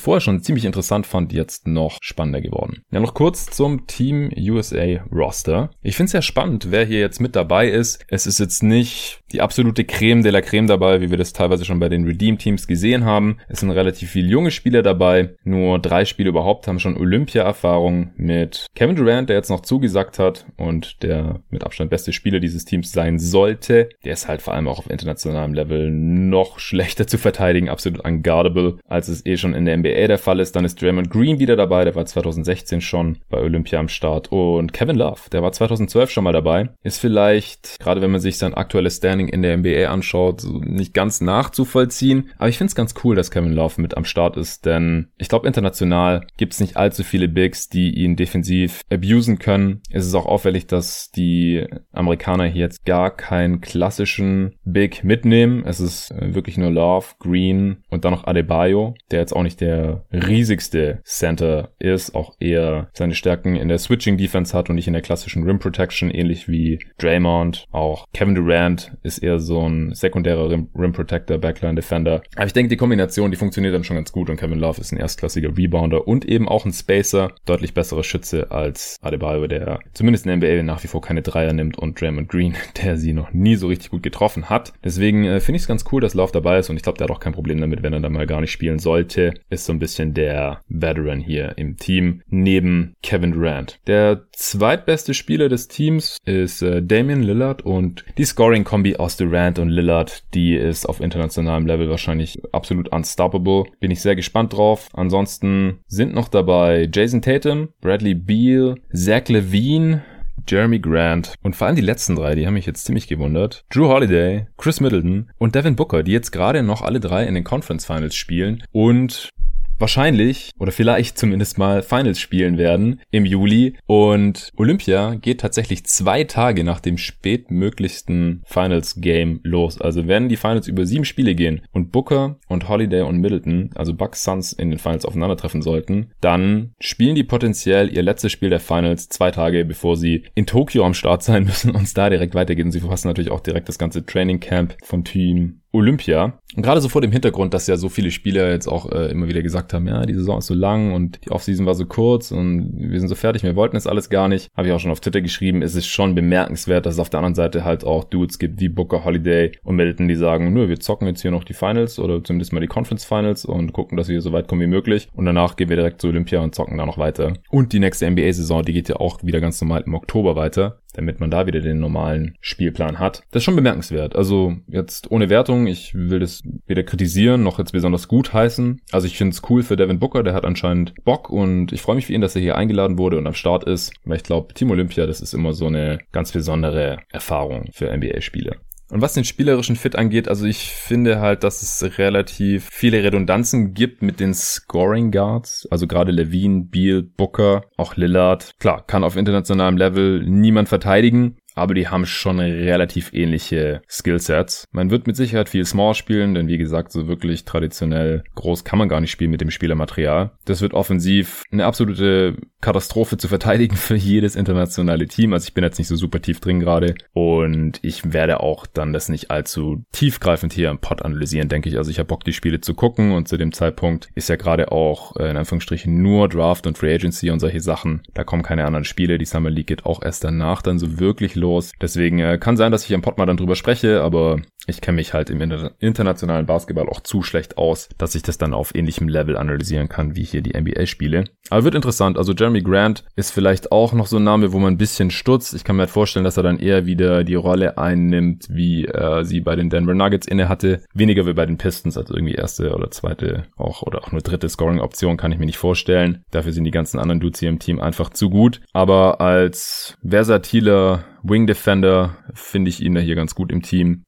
vorher schon ziemlich interessant fand, jetzt noch spannender geworden. Ja, noch kurz zum Team USA Roster. Ich finde es sehr spannend, wer hier jetzt mit dabei ist. Es ist jetzt nicht die absolute Creme de la Creme dabei, wie wir das teilweise schon bei den Redeem-Teams gesehen haben. Es sind relativ viele junge Spieler dabei. Nur drei Spiele überhaupt haben schon Olympia-Erfahrung mit Kevin Durant, der jetzt noch zugesagt hat und der mit Abstand beste Spieler dieses Teams sein sollte. Der ist halt vor allem auch auf internationalem Level noch schlechter zu verteidigen, absolut unguardable, als es eh schon in der NBA der Fall ist. Dann ist Draymond Green wieder dabei, der war 2016 schon bei Olympia am Start. Und Kevin Love, der war 2012 schon mal dabei, ist vielleicht, gerade wenn man sich sein aktuelles Stand Standing in der NBA anschaut, nicht ganz nachzuvollziehen. Aber ich finde es ganz cool, dass Kevin Love mit am Start ist, denn ich glaube, international gibt es nicht allzu viele Bigs, die ihn defensiv abusen können. Es ist auch auffällig, dass die Amerikaner hier jetzt gar keinen klassischen Big mitnehmen. Es ist äh, wirklich nur Love, Green und dann noch Adebayo, der jetzt auch nicht der riesigste Center ist, auch eher seine Stärken in der Switching Defense hat und nicht in der klassischen Rim Protection, ähnlich wie Draymond. Auch Kevin Durant ist eher so ein sekundärer Rim, Rim Protector, Backline Defender. Aber ich denke, die Kombination, die funktioniert dann schon ganz gut und Kevin Love ist ein erstklassiger Rebounder und eben auch ein Spacer, deutlich besserer Schütze als Adebayo, der zumindest in der NBA nach wie vor keine Dreier nimmt und Draymond Green, *laughs* der sie noch nie so richtig gut getroffen hat. Deswegen äh, finde ich es ganz cool, dass Love dabei ist und ich glaube, der hat auch kein Problem damit, wenn er dann mal gar nicht spielen sollte. Ist so ein bisschen der Veteran hier im Team neben Kevin Durant. Der zweitbeste Spieler des Teams ist äh, Damian Lillard und die Scoring-Kombi aus Durant und Lillard, die ist auf internationalem Level wahrscheinlich absolut unstoppable. Bin ich sehr gespannt drauf. Ansonsten sind noch dabei Jason Tatum, Bradley Beal, Zach Levine, Jeremy Grant und vor allem die letzten drei, die haben mich jetzt ziemlich gewundert. Drew Holiday, Chris Middleton und Devin Booker, die jetzt gerade noch alle drei in den Conference Finals spielen und wahrscheinlich oder vielleicht zumindest mal Finals spielen werden im Juli. Und Olympia geht tatsächlich zwei Tage nach dem spätmöglichsten Finals Game los. Also wenn die Finals über sieben Spiele gehen und Booker und Holiday und Middleton, also Bucks Suns in den Finals aufeinandertreffen sollten, dann spielen die potenziell ihr letztes Spiel der Finals zwei Tage bevor sie in Tokio am Start sein müssen und da direkt weitergeht. Und sie verpassen natürlich auch direkt das ganze Training Camp vom Team Olympia. Und gerade so vor dem Hintergrund, dass ja so viele Spieler jetzt auch äh, immer wieder gesagt haben, ja, die Saison ist so lang und die Offseason war so kurz und wir sind so fertig, wir wollten es alles gar nicht. Habe ich auch schon auf Twitter geschrieben, es ist schon bemerkenswert, dass es auf der anderen Seite halt auch Dudes gibt wie Booker, Holiday und Middleton, die sagen, nö, wir zocken jetzt hier noch die Finals oder zumindest mal die Conference Finals und gucken, dass wir so weit kommen wie möglich. Und danach gehen wir direkt zu Olympia und zocken da noch weiter. Und die nächste NBA-Saison, die geht ja auch wieder ganz normal im Oktober weiter damit man da wieder den normalen Spielplan hat. Das ist schon bemerkenswert. Also jetzt ohne Wertung, ich will das weder kritisieren noch jetzt besonders gut heißen. Also ich finde es cool für Devin Booker, der hat anscheinend Bock und ich freue mich für ihn, dass er hier eingeladen wurde und am Start ist. Weil ich glaube, Team Olympia, das ist immer so eine ganz besondere Erfahrung für NBA-Spieler. Und was den spielerischen Fit angeht, also ich finde halt, dass es relativ viele Redundanzen gibt mit den Scoring Guards. Also gerade Levine, Beal, Booker, auch Lillard. Klar, kann auf internationalem Level niemand verteidigen. Aber die haben schon relativ ähnliche Skillsets. Man wird mit Sicherheit viel Small spielen, denn wie gesagt, so wirklich traditionell groß kann man gar nicht spielen mit dem Spielermaterial. Das wird offensiv eine absolute Katastrophe zu verteidigen *laughs* für jedes internationale Team. Also ich bin jetzt nicht so super tief drin gerade und ich werde auch dann das nicht allzu tiefgreifend hier im Pod analysieren, denke ich. Also ich habe Bock, die Spiele zu gucken und zu dem Zeitpunkt ist ja gerade auch äh, in Anführungsstrichen nur Draft und Free Agency und solche Sachen. Da kommen keine anderen Spiele. Die Summer League geht auch erst danach dann so wirklich los. Deswegen äh, kann sein, dass ich am Pod mal dann drüber spreche, aber ich kenne mich halt im internationalen Basketball auch zu schlecht aus, dass ich das dann auf ähnlichem Level analysieren kann wie hier die NBA-Spiele. Aber wird interessant. Also Jeremy Grant ist vielleicht auch noch so ein Name, wo man ein bisschen stutzt. Ich kann mir halt vorstellen, dass er dann eher wieder die Rolle einnimmt, wie er sie bei den Denver Nuggets inne hatte. Weniger wie bei den Pistons, also irgendwie erste oder zweite auch oder auch nur dritte Scoring-Option kann ich mir nicht vorstellen. Dafür sind die ganzen anderen Dudes hier im Team einfach zu gut. Aber als versatiler Wing Defender finde ich ihn da hier ganz gut im Team.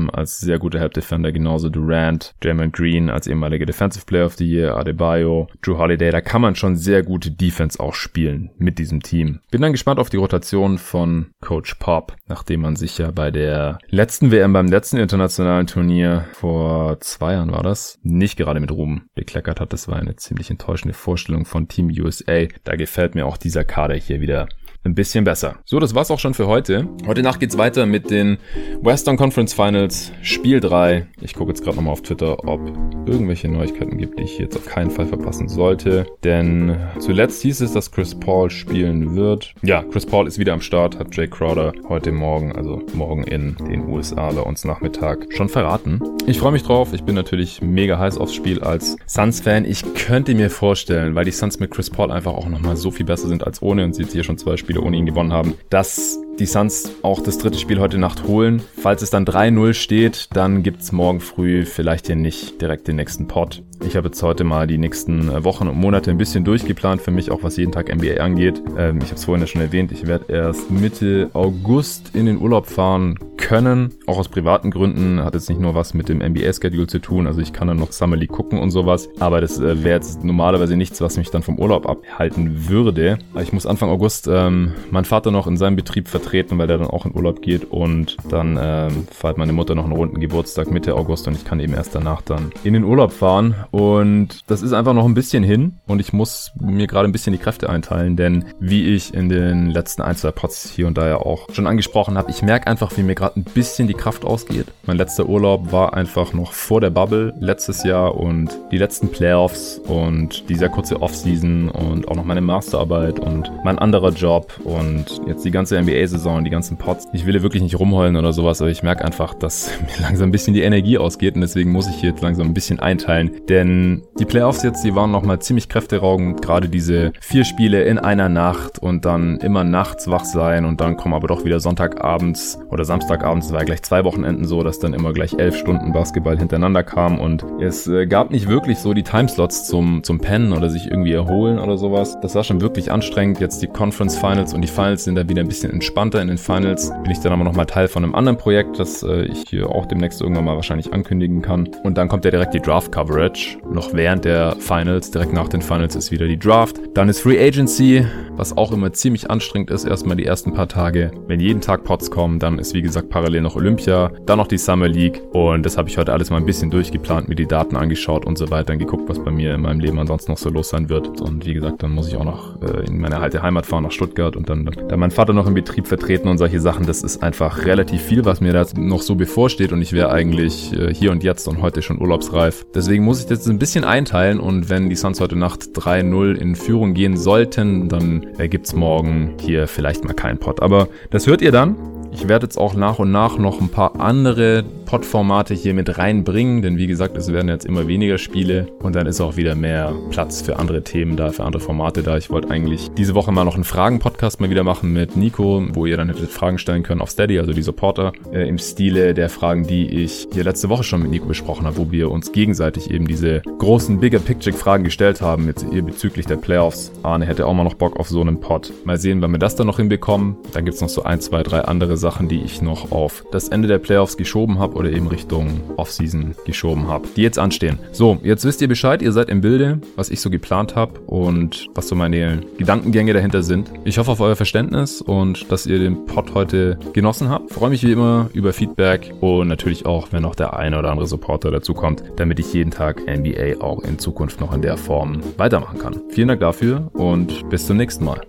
Tatum als sehr guter Help Defender, genauso Durant, Draymond Green als ehemaliger Defensive Player of the Year, Adebayo, Drew Holiday. Da kann man schon sehr gute Defense auch spielen mit diesem Team. Bin dann gespannt auf die Rotation von Coach Pop, nachdem man sich ja bei der letzten WM, beim letzten internationalen Turnier vor zwei Jahren war das, nicht gerade mit Ruhm bekleckert hat. Das war eine ziemlich enttäuschende Vorstellung von Team USA. Da gefällt mir auch dieser Kader hier wieder ein bisschen besser. So, das war's auch schon für heute. Heute Nacht geht's weiter mit den Western Conference Finals, Spiel 3. Ich gucke jetzt gerade nochmal auf Twitter, ob irgendwelche Neuigkeiten gibt, die ich jetzt auf keinen Fall verpassen sollte. Denn zuletzt hieß es, dass Chris Paul spielen wird. Ja, Chris Paul ist wieder am Start, hat Jay Crowder heute Morgen, also morgen in den USA bei uns Nachmittag, schon verraten. Ich freue mich drauf. Ich bin natürlich mega heiß aufs Spiel als Suns-Fan. Ich könnte mir vorstellen, weil die Suns mit Chris Paul einfach auch nochmal so viel besser sind als ohne und sie jetzt hier schon zwei Spiele Spiele ohne ihn gewonnen haben, dass die Suns auch das dritte Spiel heute Nacht holen. Falls es dann 3-0 steht, dann gibt es morgen früh vielleicht hier nicht direkt den nächsten Pot. Ich habe jetzt heute mal die nächsten äh, Wochen und Monate ein bisschen durchgeplant für mich, auch was jeden Tag NBA angeht. Ähm, ich habe es vorhin ja schon erwähnt, ich werde erst Mitte August in den Urlaub fahren können, auch aus privaten Gründen. Hat jetzt nicht nur was mit dem NBA-Schedule zu tun, also ich kann dann noch Summer League gucken und sowas, aber das äh, wäre jetzt normalerweise nichts, was mich dann vom Urlaub abhalten würde. Ich muss Anfang August ähm, meinen Vater noch in seinem Betrieb vertreten, weil der dann auch in Urlaub geht. Und dann ähm, feiert meine Mutter noch einen runden Geburtstag Mitte August und ich kann eben erst danach dann in den Urlaub fahren. Und das ist einfach noch ein bisschen hin. Und ich muss mir gerade ein bisschen die Kräfte einteilen, denn wie ich in den letzten ein, zwei Pots hier und da ja auch schon angesprochen habe, ich merke einfach, wie mir gerade ein bisschen die Kraft ausgeht. Mein letzter Urlaub war einfach noch vor der Bubble letztes Jahr und die letzten Playoffs und die sehr kurze Offseason und auch noch meine Masterarbeit und mein anderer Job und jetzt die ganze NBA-Saison, die ganzen Pots. Ich will wirklich nicht rumheulen oder sowas, aber ich merke einfach, dass *laughs* mir langsam ein bisschen die Energie ausgeht und deswegen muss ich hier jetzt langsam ein bisschen einteilen, denn die Playoffs jetzt, die waren nochmal ziemlich kräfteraubend. Gerade diese vier Spiele in einer Nacht und dann immer nachts wach sein und dann kommen aber doch wieder Sonntagabends oder Samstagabends. Es war ja gleich zwei Wochenenden so, dass dann immer gleich elf Stunden Basketball hintereinander kam und es äh, gab nicht wirklich so die Timeslots zum, zum Pennen oder sich irgendwie erholen oder sowas. Das war schon wirklich anstrengend. Jetzt die Conference Finals und die Finals sind da wieder ein bisschen entspannter. In den Finals bin ich dann aber nochmal Teil von einem anderen Projekt, das äh, ich hier auch demnächst irgendwann mal wahrscheinlich ankündigen kann. Und dann kommt ja direkt die Draft Coverage noch während der Finals. Direkt nach den Finals ist wieder die Draft. Dann ist Free Agency, was auch immer ziemlich anstrengend ist. Erstmal die ersten paar Tage. Wenn jeden Tag Pots kommen, dann ist wie gesagt parallel noch Olympia. Dann noch die Summer League. Und das habe ich heute alles mal ein bisschen durchgeplant, mir die Daten angeschaut und so weiter. Und geguckt, was bei mir in meinem Leben ansonsten noch so los sein wird. Und wie gesagt, dann muss ich auch noch äh, in meine alte Heimat fahren, nach Stuttgart. Und dann, dann mein Vater noch im Betrieb vertreten und solche Sachen. Das ist einfach relativ viel, was mir da noch so bevorsteht. Und ich wäre eigentlich äh, hier und jetzt und heute schon urlaubsreif. Deswegen muss ich das ein bisschen einteilen und wenn die Suns heute Nacht 3-0 in Führung gehen sollten, dann es morgen hier vielleicht mal keinen Pot. Aber das hört ihr dann. Ich werde jetzt auch nach und nach noch ein paar andere Pod-Formate hier mit reinbringen, denn wie gesagt, es werden jetzt immer weniger Spiele und dann ist auch wieder mehr Platz für andere Themen da, für andere Formate da. Ich wollte eigentlich diese Woche mal noch einen Fragen-Podcast mal wieder machen mit Nico, wo ihr dann hättet Fragen stellen können auf Steady, also die Supporter, äh, im Stile der Fragen, die ich hier letzte Woche schon mit Nico besprochen habe, wo wir uns gegenseitig eben diese großen Bigger-Picture-Fragen gestellt haben, jetzt hier bezüglich der Playoffs. Arne hätte auch mal noch Bock auf so einen Pod. Mal sehen, wann wir das dann noch hinbekommen. Dann gibt es noch so ein, zwei, drei andere Sachen, die ich noch auf das Ende der Playoffs geschoben habe oder eben Richtung Offseason geschoben habe, die jetzt anstehen. So, jetzt wisst ihr Bescheid, ihr seid im Bilde, was ich so geplant habe und was so meine Gedankengänge dahinter sind. Ich hoffe auf euer Verständnis und dass ihr den Pod heute genossen habt. Freue mich wie immer über Feedback und natürlich auch, wenn noch der eine oder andere Supporter dazu kommt, damit ich jeden Tag NBA auch in Zukunft noch in der Form weitermachen kann. Vielen Dank dafür und bis zum nächsten Mal.